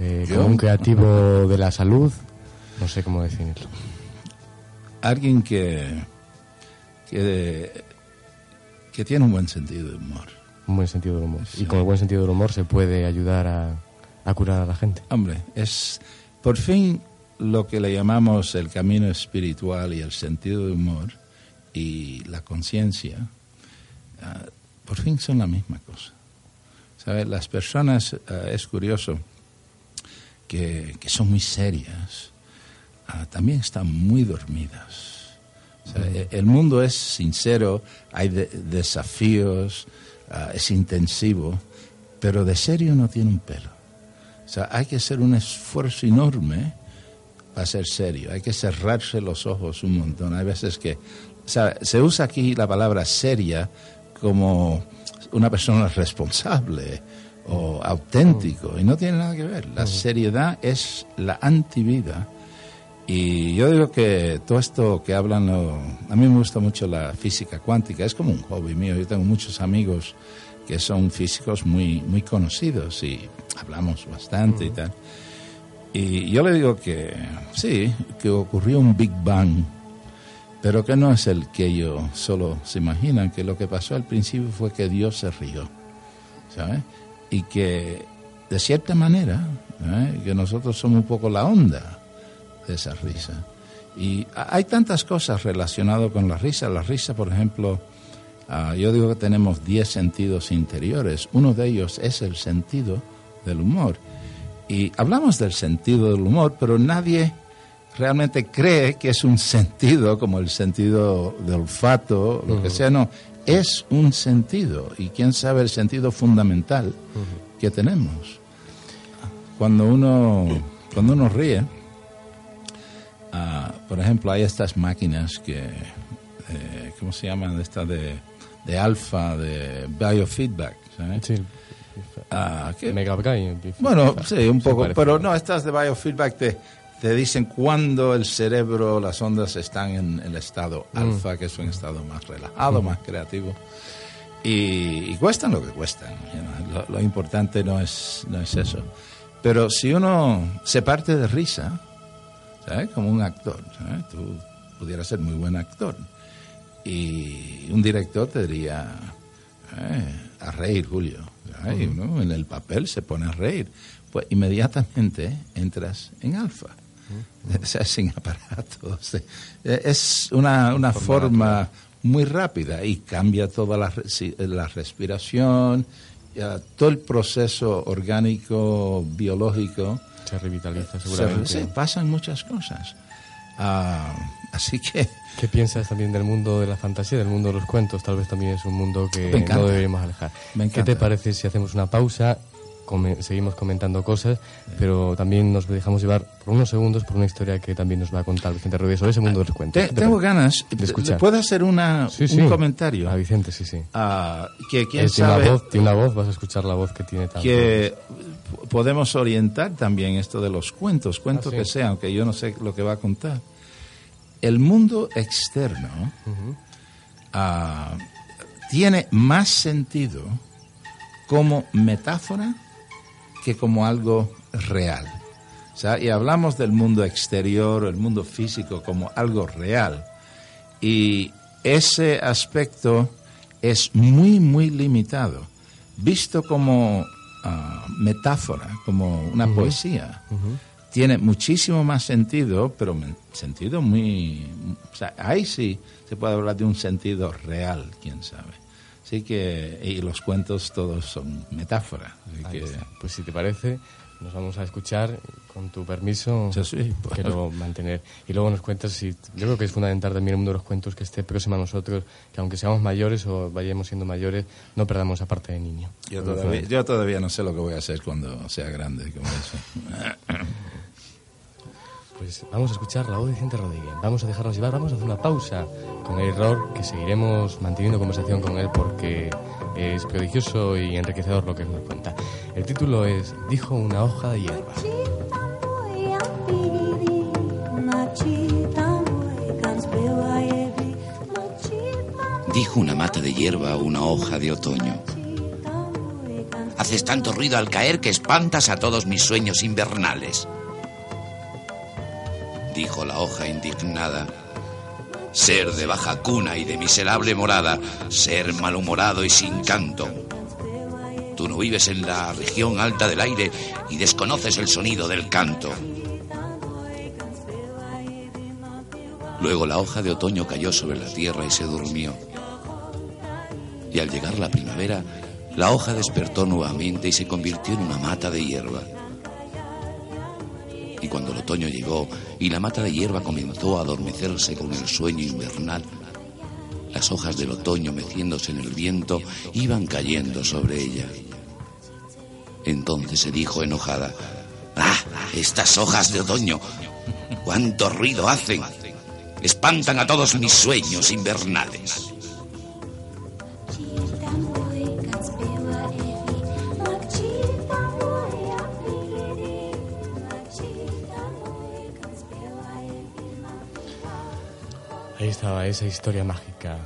Eh, ¿Como un creativo de la salud? No sé cómo definirlo. Alguien que que, tiene un buen sentido de humor. Un buen sentido de humor. Y con el buen sentido del humor se puede ayudar a, a curar a la gente. Hombre, es por fin lo que le llamamos el camino espiritual y el sentido de humor y la conciencia, ah, por fin son la misma cosa. ¿Sabes? Las personas, ah, es curioso, que, que, son muy serias, ah, también están muy dormidas. Eh, el mundo es sincero, hay desafíos, ah, es intensivo, pero de serio no tiene un pelo. O sea, hay que hacer un esfuerzo enorme para ser serio, hay que cerrarse los ojos un montón. Hay veces que, o sea, se usa aquí la palabra seria como una persona responsable o auténtico, y no tiene nada que ver. La seriedad es la antivida y yo digo que todo esto que hablan, a mí me gusta mucho la física cuántica, es como un hobby mío. Yo tengo muchos amigos que son físicos muy, muy conocidos y hablamos bastante y tal. Y yo le digo que sí, que ocurrió un Big Bang, pero que no es el que ellos solo se imaginan, que lo que pasó al principio fue que Dios se rió, ¿sabes? Y que de cierta manera, ¿eh? que nosotros somos un poco la onda de esa risa. Y hay tantas cosas relacionadas con la risa. La risa, por ejemplo, ah, yo digo que tenemos 10 sentidos interiores. Uno de ellos es el sentido del humor. Y hablamos del sentido del humor, pero nadie realmente cree que es un sentido como el sentido del olfato, lo que sea. No, es un sentido. Y quién sabe el sentido fundamental que tenemos. Cuando uno, cuando uno ríe, Ah, por ejemplo, hay estas máquinas que, eh, ¿cómo se llaman? Estas de, de alfa, de biofeedback. Sí. Ah, bueno, sí, un poco, pero no, estas de biofeedback te, te dicen cuándo el cerebro, las ondas están en el estado mm. alfa, que es un estado más relajado, más creativo. Y, cuestan lo que cuestan. lo, lo, importante no es, no es eso. Pero si uno se parte de risa, como un actor. Tú pudieras ser muy buen actor. Y un director te diría, a reír, Julio. en el papel se pone a reír. Pues inmediatamente entras en alfa. O sea, sin aparato. es una, una forma muy rápida y cambia toda la, la respiración, todo el proceso orgánico, biológico se revitaliza seguramente. Se, pasan muchas cosas. Ah, así que... ¿Qué piensas también del mundo de la fantasía, del mundo de los cuentos? Tal vez también es un mundo que no deberíamos alejar. ¿Qué te parece si hacemos una pausa seguimos comentando cosas, pero también nos dejamos llevar por unos segundos por una historia que también nos va a contar Vicente Rodríguez sobre ese mundo de los cuentos. tengo ganas de escuchar. ¿Puedo hacer una, un comentario? A Vicente, sí, sí. Ah, que quién tiene Una voz, tiene una voz, vas a escuchar la voz que tiene también. Que podemos orientar también esto de los cuentos, cuentos ah, que sean, aunque yo no sé lo que va a contar. El mundo externo ah, tiene más sentido como metáfora que como algo real. y hablamos del mundo exterior, el mundo físico, como algo real. Y ese aspecto es muy, muy limitado. Visto como ah, metáfora, como una poesía, tiene muchísimo más sentido, pero sentido muy... ahí sí se puede hablar de un sentido real, quién sabe. Así que, y los cuentos todos son metáforas. Pues si te parece, nos vamos a escuchar con tu permiso. quiero mantener. Y luego nos cuentas si. Yo creo que es fundamental también el mundo de los cuentos que esté próximo a nosotros, que aunque seamos mayores o vayamos siendo mayores, no perdamos esa parte de niño. Yo todavía, yo todavía no sé lo que voy a hacer cuando sea grande, como eso. Pues vamos a escuchar la voz de Vicente Rodríguez. Vamos a dejarnos llevar, vamos a hacer una pausa con el error, que seguiremos manteniendo conversación con él porque es prodigioso y enriquecedor lo que nos cuenta. El título es Dijo una hoja de hierba. Dijo una mata de hierba a una hoja de otoño. Haces tanto ruido al caer que espantas a todos mis sueños invernales dijo la hoja indignada. Ser de baja cuna y de miserable morada, ser malhumorado y sin canto. Tú no vives en la región alta del aire y desconoces el sonido del canto. Luego la hoja de otoño cayó sobre la tierra y se durmió. Y al llegar la primavera, la hoja despertó nuevamente y se convirtió en una mata de hierba. Y cuando el otoño llegó y la mata de hierba comenzó a adormecerse con el sueño invernal, las hojas del otoño meciéndose en el viento iban cayendo sobre ella. Entonces se dijo enojada, ¡Ah! Estas hojas de otoño, cuánto ruido hacen. Espantan a todos mis sueños invernales. Estaba esa historia mágica.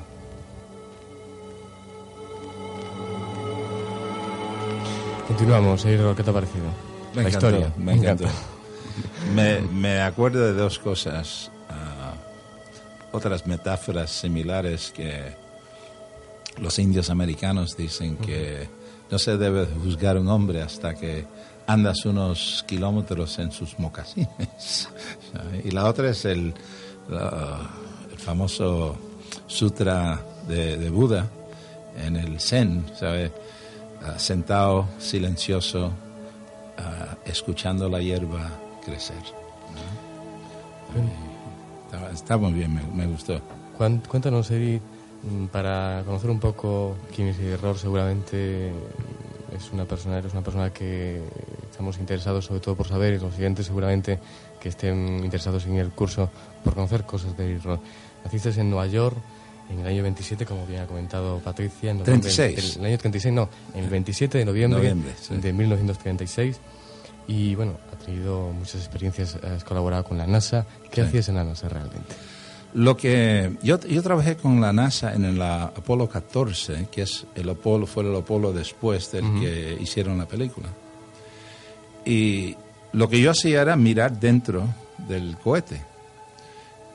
Continuamos, Eiro, ¿qué te ha parecido? Me La historia. Me, encanta. me, me, acuerdo de dos cosas, ah, otras metáforas similares que los indios americanos dicen que no se debe juzgar un hombre hasta que andas unos kilómetros en sus mocasines. y la otra es el famoso sutra de, Buda en el Zen, ¿sabe? Ah, sentado, silencioso, ah, escuchando la hierba crecer. Está, muy bien, me, gustó. Cuéntanos, Eri, mm, para conocer un poco quién es Error, seguramente es una persona, eres una persona que estamos interesados sobre todo por saber, y los siguientes seguramente que estén interesados en el curso por conocer cosas de Error. Naciste en Nueva York en el año 27, como bien ha comentado Patricia. En 36. En el año 36, no, en el 27 de noviembre, de 1936. Y bueno, ha tenido muchas experiencias, has colaborado con la NASA. ¿Qué hacías en la NASA realmente? Lo que yo, yo trabajé con la NASA en el Apolo 14, que es el Apolo, fue el Apolo después del que hicieron la película. Y lo que yo hacía era mirar dentro del cohete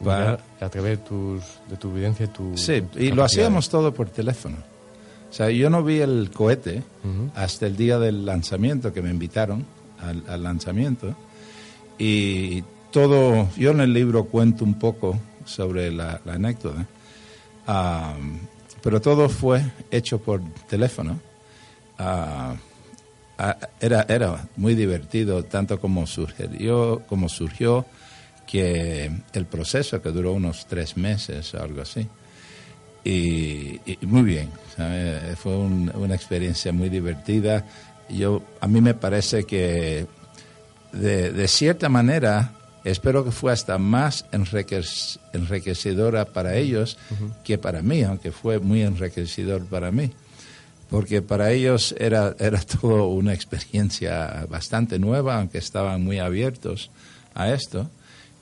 a través de, tus, de tu evidencia, tu... Sí, y lo hacíamos todo por teléfono. O sea, yo no vi el cohete hasta el día del lanzamiento, que me invitaron al, lanzamiento. Y todo, yo en el libro cuento un poco sobre la, anécdota, pero todo fue hecho por teléfono. Ah, ah, era, era muy divertido, tanto como surgió, como surgió que el proceso que duró unos tres meses, algo así. Y, muy bien, fue una experiencia muy divertida. yo, a mí me parece que de, cierta manera, espero que fue hasta más enriquecedora para ellos que para mí, aunque fue muy enriquecedor para mí. Porque para ellos era, era todo una experiencia bastante nueva, aunque estaban muy abiertos a esto.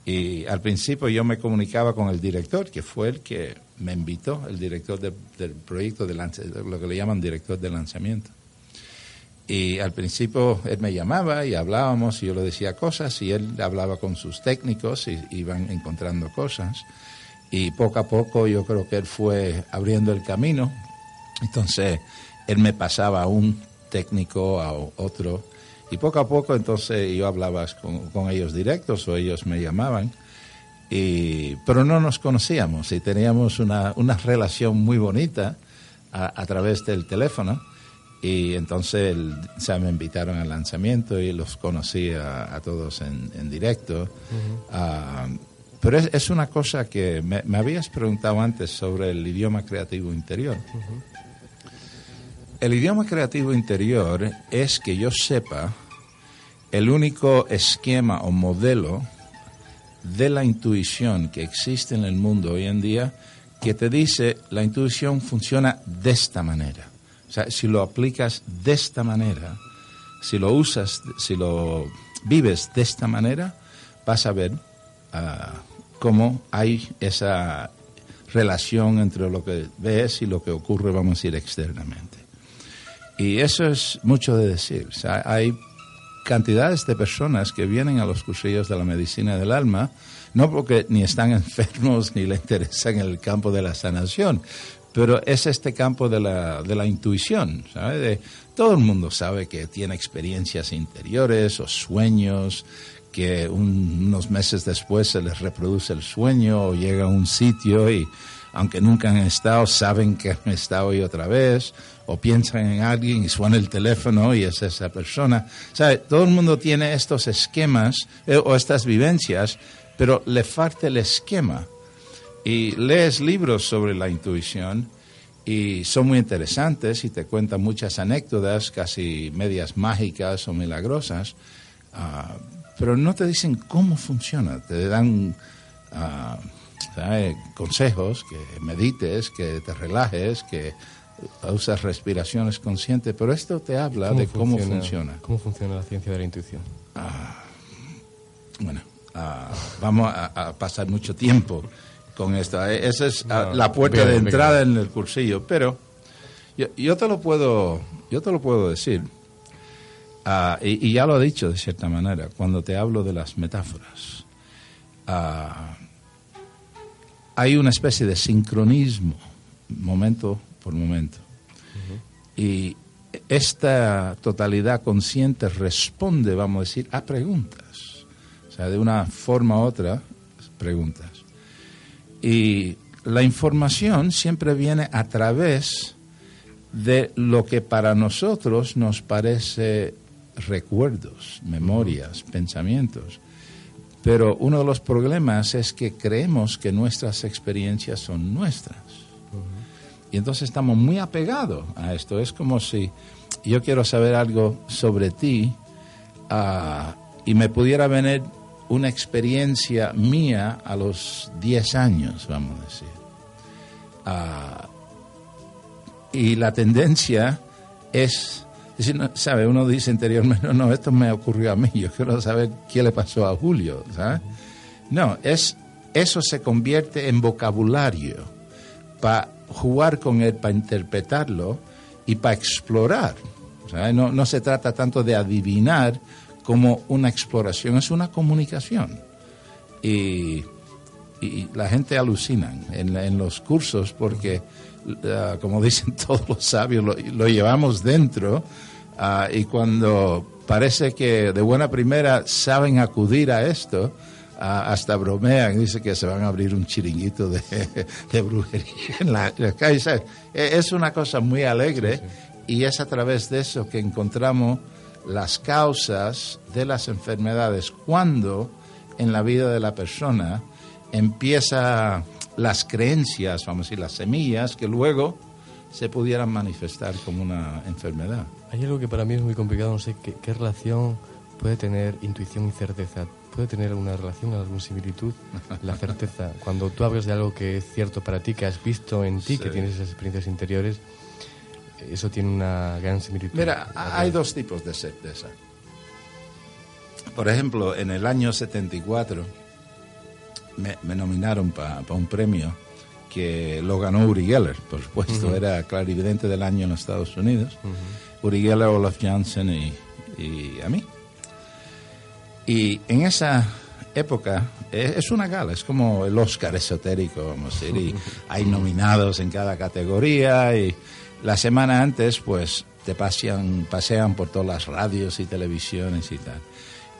Y al principio yo me comunicaba con el director, que fue el que me invitó, el director del proyecto, de lo que le llaman director de lanzamiento. Y al principio él me llamaba y hablábamos y yo le decía cosas y él hablaba con sus técnicos y iban encontrando cosas. Y poco a poco yo creo que él fue abriendo el camino. Entonces él me pasaba a un técnico, a otro. Y poco a poco entonces yo hablaba con, ellos directos o ellos me llamaban. Y, pero no nos conocíamos y teníamos una, una relación muy bonita a, a través del teléfono y entonces se me invitaron al lanzamiento y los conocí a, todos en, directo. Ah, pero es, una cosa que me, habías preguntado antes sobre el idioma creativo interior. El idioma creativo interior es que yo sepa el único esquema o modelo de la intuición que existe en el mundo hoy en día que te dice la intuición funciona de esta manera. O sea, si lo aplicas de esta manera, si lo usas, si lo vives de esta manera, vas a ver ah, cómo hay esa relación entre lo que ves y lo que ocurre, vamos a decir, externamente. Y eso es mucho de decir. Hay cantidades de personas que vienen a los cursillos de la medicina del alma, no porque ni están enfermos ni les interesa el campo de la sanación, pero es este campo de la, de la intuición, ¿sabe? todo el mundo sabe que tiene experiencias interiores o sueños, que unos meses después se les reproduce el sueño o llega a un sitio y aunque nunca han estado, saben que han estado ahí otra vez, o piensan en alguien y suena el teléfono y es esa persona. ¿Sabe? Todo el mundo tiene estos esquemas eh, o estas vivencias, pero le falta el esquema y lees libros sobre la intuición y son muy interesantes y te cuentan muchas anécdotas, casi medias mágicas o milagrosas, ah, pero no te dicen cómo funciona, te dan ah, consejos, que medites, que te relajes, que usas respiraciones conscientes, pero esto te habla de cómo funciona, ¿Cómo funciona la ciencia de la intuición? Ah, bueno, vamos a pasar mucho tiempo con esto. Eh, esa es ah, la puerta de entrada en el cursillo. Pero yo, te lo puedo, yo te lo puedo decir. Ah, y, ya lo he dicho de cierta manera cuando te hablo de las metáforas. Ah, hay una especie de sincronismo, momento por momento. Y esta totalidad consciente responde, vamos a decir, a preguntas. O sea, de una forma u otra, preguntas. Y la información siempre viene a través de lo que para nosotros nos parece recuerdos, memorias, pensamientos. Pero uno de los problemas es que creemos que nuestras experiencias son nuestras. Y entonces estamos muy apegados a esto. Es como si yo quiero saber algo sobre ti ah, y me pudiera venir una experiencia mía a los 10 años, vamos a decir. Ah, y la tendencia es, ¿sabe? Uno dice interiormente, no, esto me ocurrió a mí, yo quiero saber qué le pasó a Julio. No, es, eso se convierte en vocabulario para jugar con él, para interpretarlo y para explorar. No, no se trata tanto de adivinar, como una exploración, es una comunicación. Y, la gente alucina en, los cursos porque, ah, como dicen todos los sabios, lo, llevamos dentro ah, y cuando parece que de buena primera saben acudir a esto, ah, hasta bromean, dice que se van a abrir un chiringuito de, brujería en la, calle. E, es una cosa muy alegre y es a través de eso que encontramos las causas de las enfermedades cuando en la vida de la persona empieza las creencias, vamos a decir, las semillas que luego se pudieran manifestar como una enfermedad. Hay algo que para mí es muy complicado, no sé qué, qué relación puede tener intuición y certeza. ¿Puede tener alguna relación, alguna similitud? La certeza. Cuando tú hablas de algo que es cierto para ti, que has visto en ti, que tienes esas experiencias interiores, eso tiene una gran similitud. Mira, hay dos tipos de certeza. Por ejemplo, en el año 74 me, me nominaron para un premio que lo ganó Uri Geller, por supuesto, era clarividente del año en los Estados Unidos. Uri Geller, Olaf Janssen y, y, a mí. Y en esa época es, una gala, es como el Oscar esotérico, vamos a decir, y hay nominados en cada categoría y la semana antes pues te pasean, pasean por todas las radios y televisiones y tal.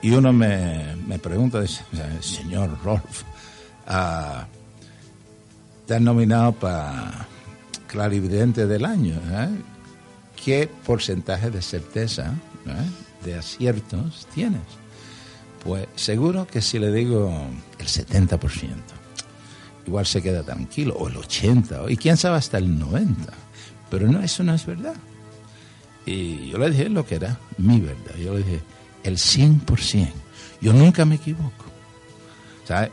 Y uno me, me pregunta, señor Rolf, te han nominado para clarividente del año. ¿eh? ¿Qué porcentaje de certeza, ¿eh? de aciertos tienes? Pues seguro que si le digo el 70%, igual se queda tranquilo, o el 80%, y quién sabe hasta el 90%. Pero no, eso no es verdad. Y yo le dije lo que era mi verdad. Yo le dije el 100%. Yo nunca me equivoco.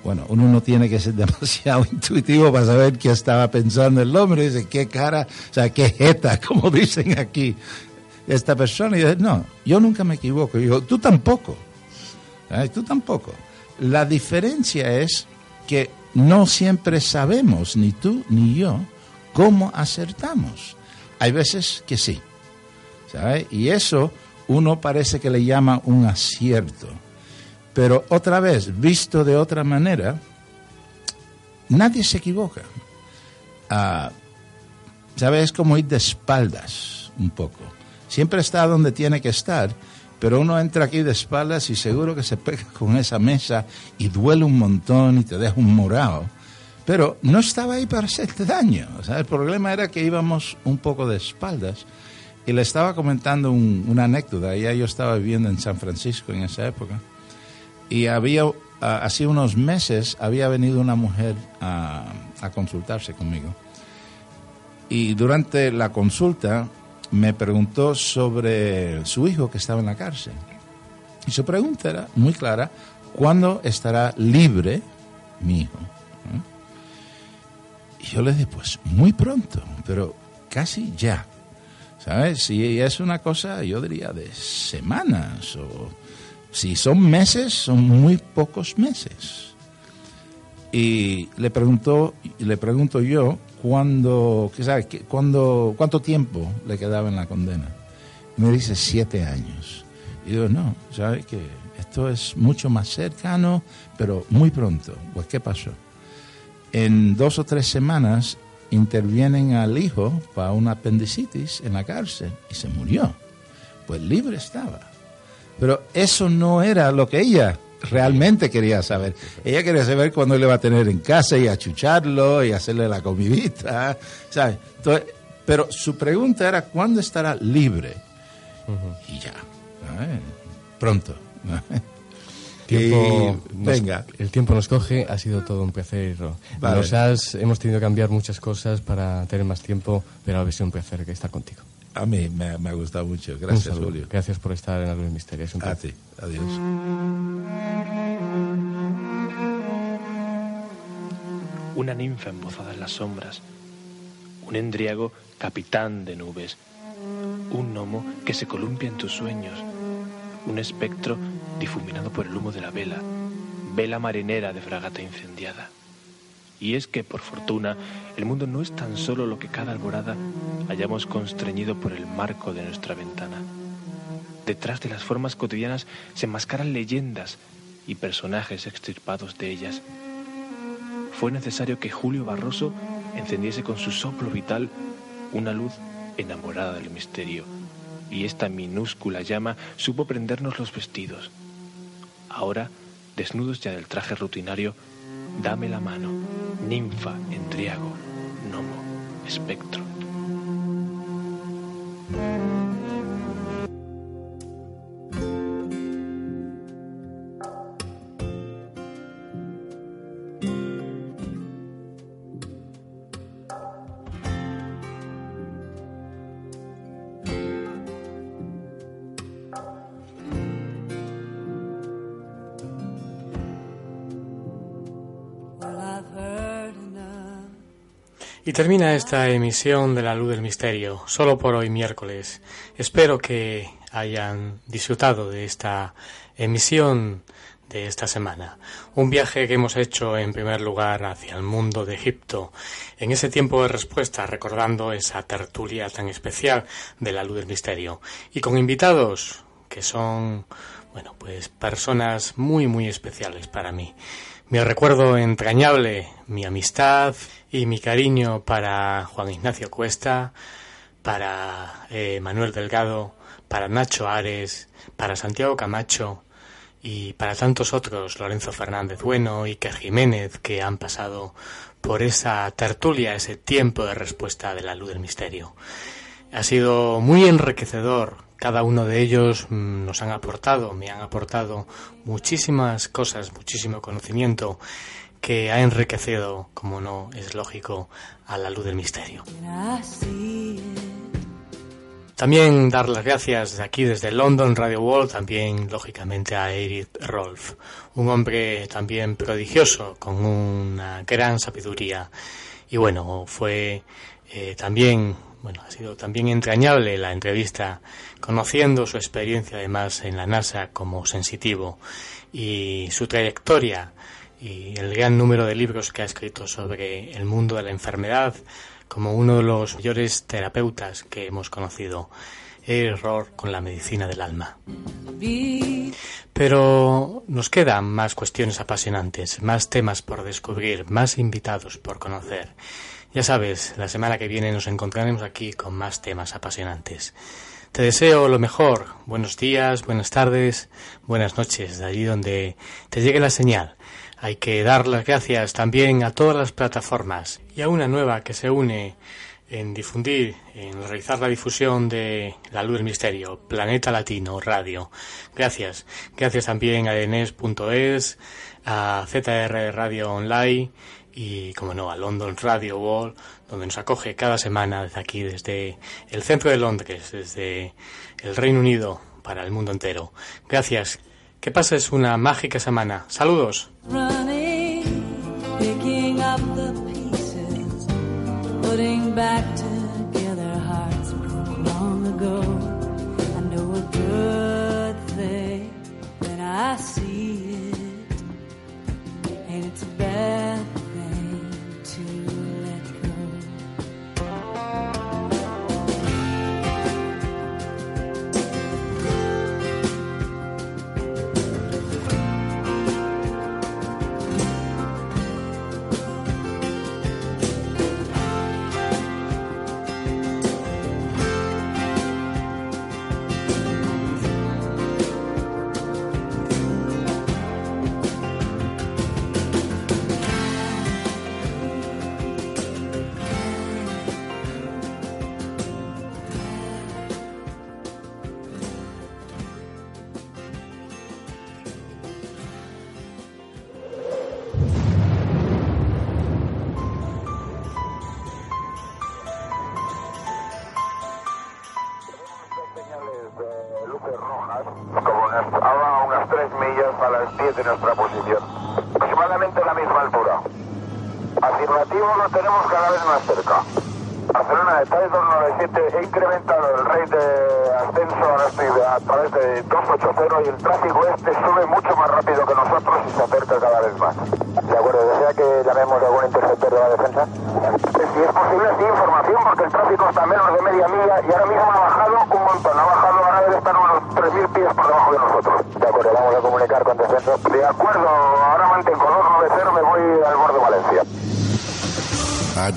Bueno, uno no tiene que ser demasiado intuitivo para saber qué estaba pensando el hombre. Dice, qué cara, o sea, qué jeta, como dicen aquí esta persona. Y dice, no, yo nunca me equivoco. Y yo, tú tampoco. Tú tampoco. La diferencia es que no siempre sabemos, ni tú ni yo, cómo acertamos. Hay veces que sí. Y eso uno parece que le llama un acierto. Pero otra vez, visto de otra manera, nadie se equivoca. Ah, ¿Sabes? Es como ir de espaldas un poco. Siempre está donde tiene que estar, pero uno entra aquí de espaldas y seguro que se pega con esa mesa y duele un montón y te deja un morado. Pero no estaba ahí para hacerte daño. O sea, el problema era que íbamos un poco de espaldas. Y le estaba comentando una anécdota. Ya yo estaba viviendo en San Francisco en esa época. Y había, hace unos meses, había venido una mujer a, consultarse conmigo. Y durante la consulta me preguntó sobre su hijo que estaba en la cárcel. Y su pregunta era muy clara, ¿cuándo estará libre mi hijo? Y yo le dije, pues muy pronto, pero casi ya. ¿Sabes? Si es una cosa, yo diría, de semanas o si son meses, son muy pocos meses. Y le preguntó, le pregunto yo cuándo, sabe, cuándo, cuánto tiempo le quedaba en la condena. Me dice siete años. Y digo, no, sabe que esto es mucho más cercano, pero muy pronto. Pues, ¿qué pasó? En dos o tres semanas intervienen al hijo para una apendicitis en la cárcel y se murió. Pues libre estaba. Pero eso no era lo que ella realmente quería saber. Ella quería saber cuándo le va a tener en casa y achucharlo y hacerle la comidita, ¿sabes? pero su pregunta era cuándo estará libre. Y ya, pronto. Tiempo venga. el tiempo nos coge, ha sido todo un placer. Nos has, hemos tenido que cambiar muchas cosas para tener más tiempo, pero ha sido un placer estar contigo. A mí me, ha gustado mucho. Gracias, Julio. Gracias por estar en Algo Misterio. a ti. Adiós. Una ninfa embozada en las sombras. Un endriago capitán de nubes. Un gnomo que se columpia en tus sueños. Un espectro difuminado por el humo de la vela. Vela marinera de fragata incendiada. Y es que, por fortuna, el mundo no es tan solo lo que cada alborada hayamos constreñido por el marco de nuestra ventana. Detrás de las formas cotidianas se enmascaran leyendas y personajes extirpados de ellas. Fue necesario que Julio Barroso encendiese con su soplo vital una luz enamorada del misterio, y esta minúscula llama supo prendernos los vestidos. Ahora, desnudos ya del traje rutinario, dame la mano, ninfa, endriago, gnomo, espectro. Y termina esta emisión de La Luz del Misterio, solo por hoy miércoles. Espero que hayan disfrutado de esta emisión de esta semana. Un viaje que hemos hecho en primer lugar hacia el mundo de Egipto, en ese tiempo de respuesta, recordando esa tertulia tan especial de la luz del misterio. Y con invitados que son, bueno, pues personas muy, muy especiales para mí. Mi recuerdo entrañable, mi amistad y mi cariño para Juan Ignacio Cuesta, para eh, Manuel Delgado, para Nacho Ares, para Santiago Camacho y para tantos otros, Lorenzo Fernández Bueno, Iker Jiménez, que han pasado por esa tertulia, ese tiempo de respuesta de la luz del misterio. Ha sido muy enriquecedor. Cada uno de ellos mm, nos han aportado, me han aportado muchísimas cosas, muchísimo conocimiento que ha enriquecido, como no es lógico, a la luz del misterio. También dar las gracias aquí desde London Radio World, también lógicamente a Eric Rolf, un hombre también prodigioso, con una gran sabiduría. Y bueno, fue eh, también, bueno, ha sido también entrañable la entrevista, conociendo su experiencia además en la NASA como sensitivo y su trayectoria y el gran número de libros que ha escrito sobre el mundo de la enfermedad, como uno de los mayores terapeutas que hemos conocido, error con la medicina del alma. Pero nos quedan más cuestiones apasionantes, más temas por descubrir, más invitados por conocer. Ya sabes, la semana que viene nos encontraremos aquí con más temas apasionantes. Te deseo lo mejor. Buenos días, buenas tardes, buenas noches, de allí donde te llegue la señal. Hay que dar las gracias también a todas las plataformas y a una nueva que se une en difundir, en realizar la difusión de La Luz del Misterio, Planeta Latino Radio. Gracias. Gracias también a Enes.es, a ZR Radio Online y, como no, a London Radio Wall, donde nos acoge cada semana desde aquí, desde el centro de Londres, desde el Reino Unido para el mundo entero. Gracias. Que pases una mágica semana. Saludos. de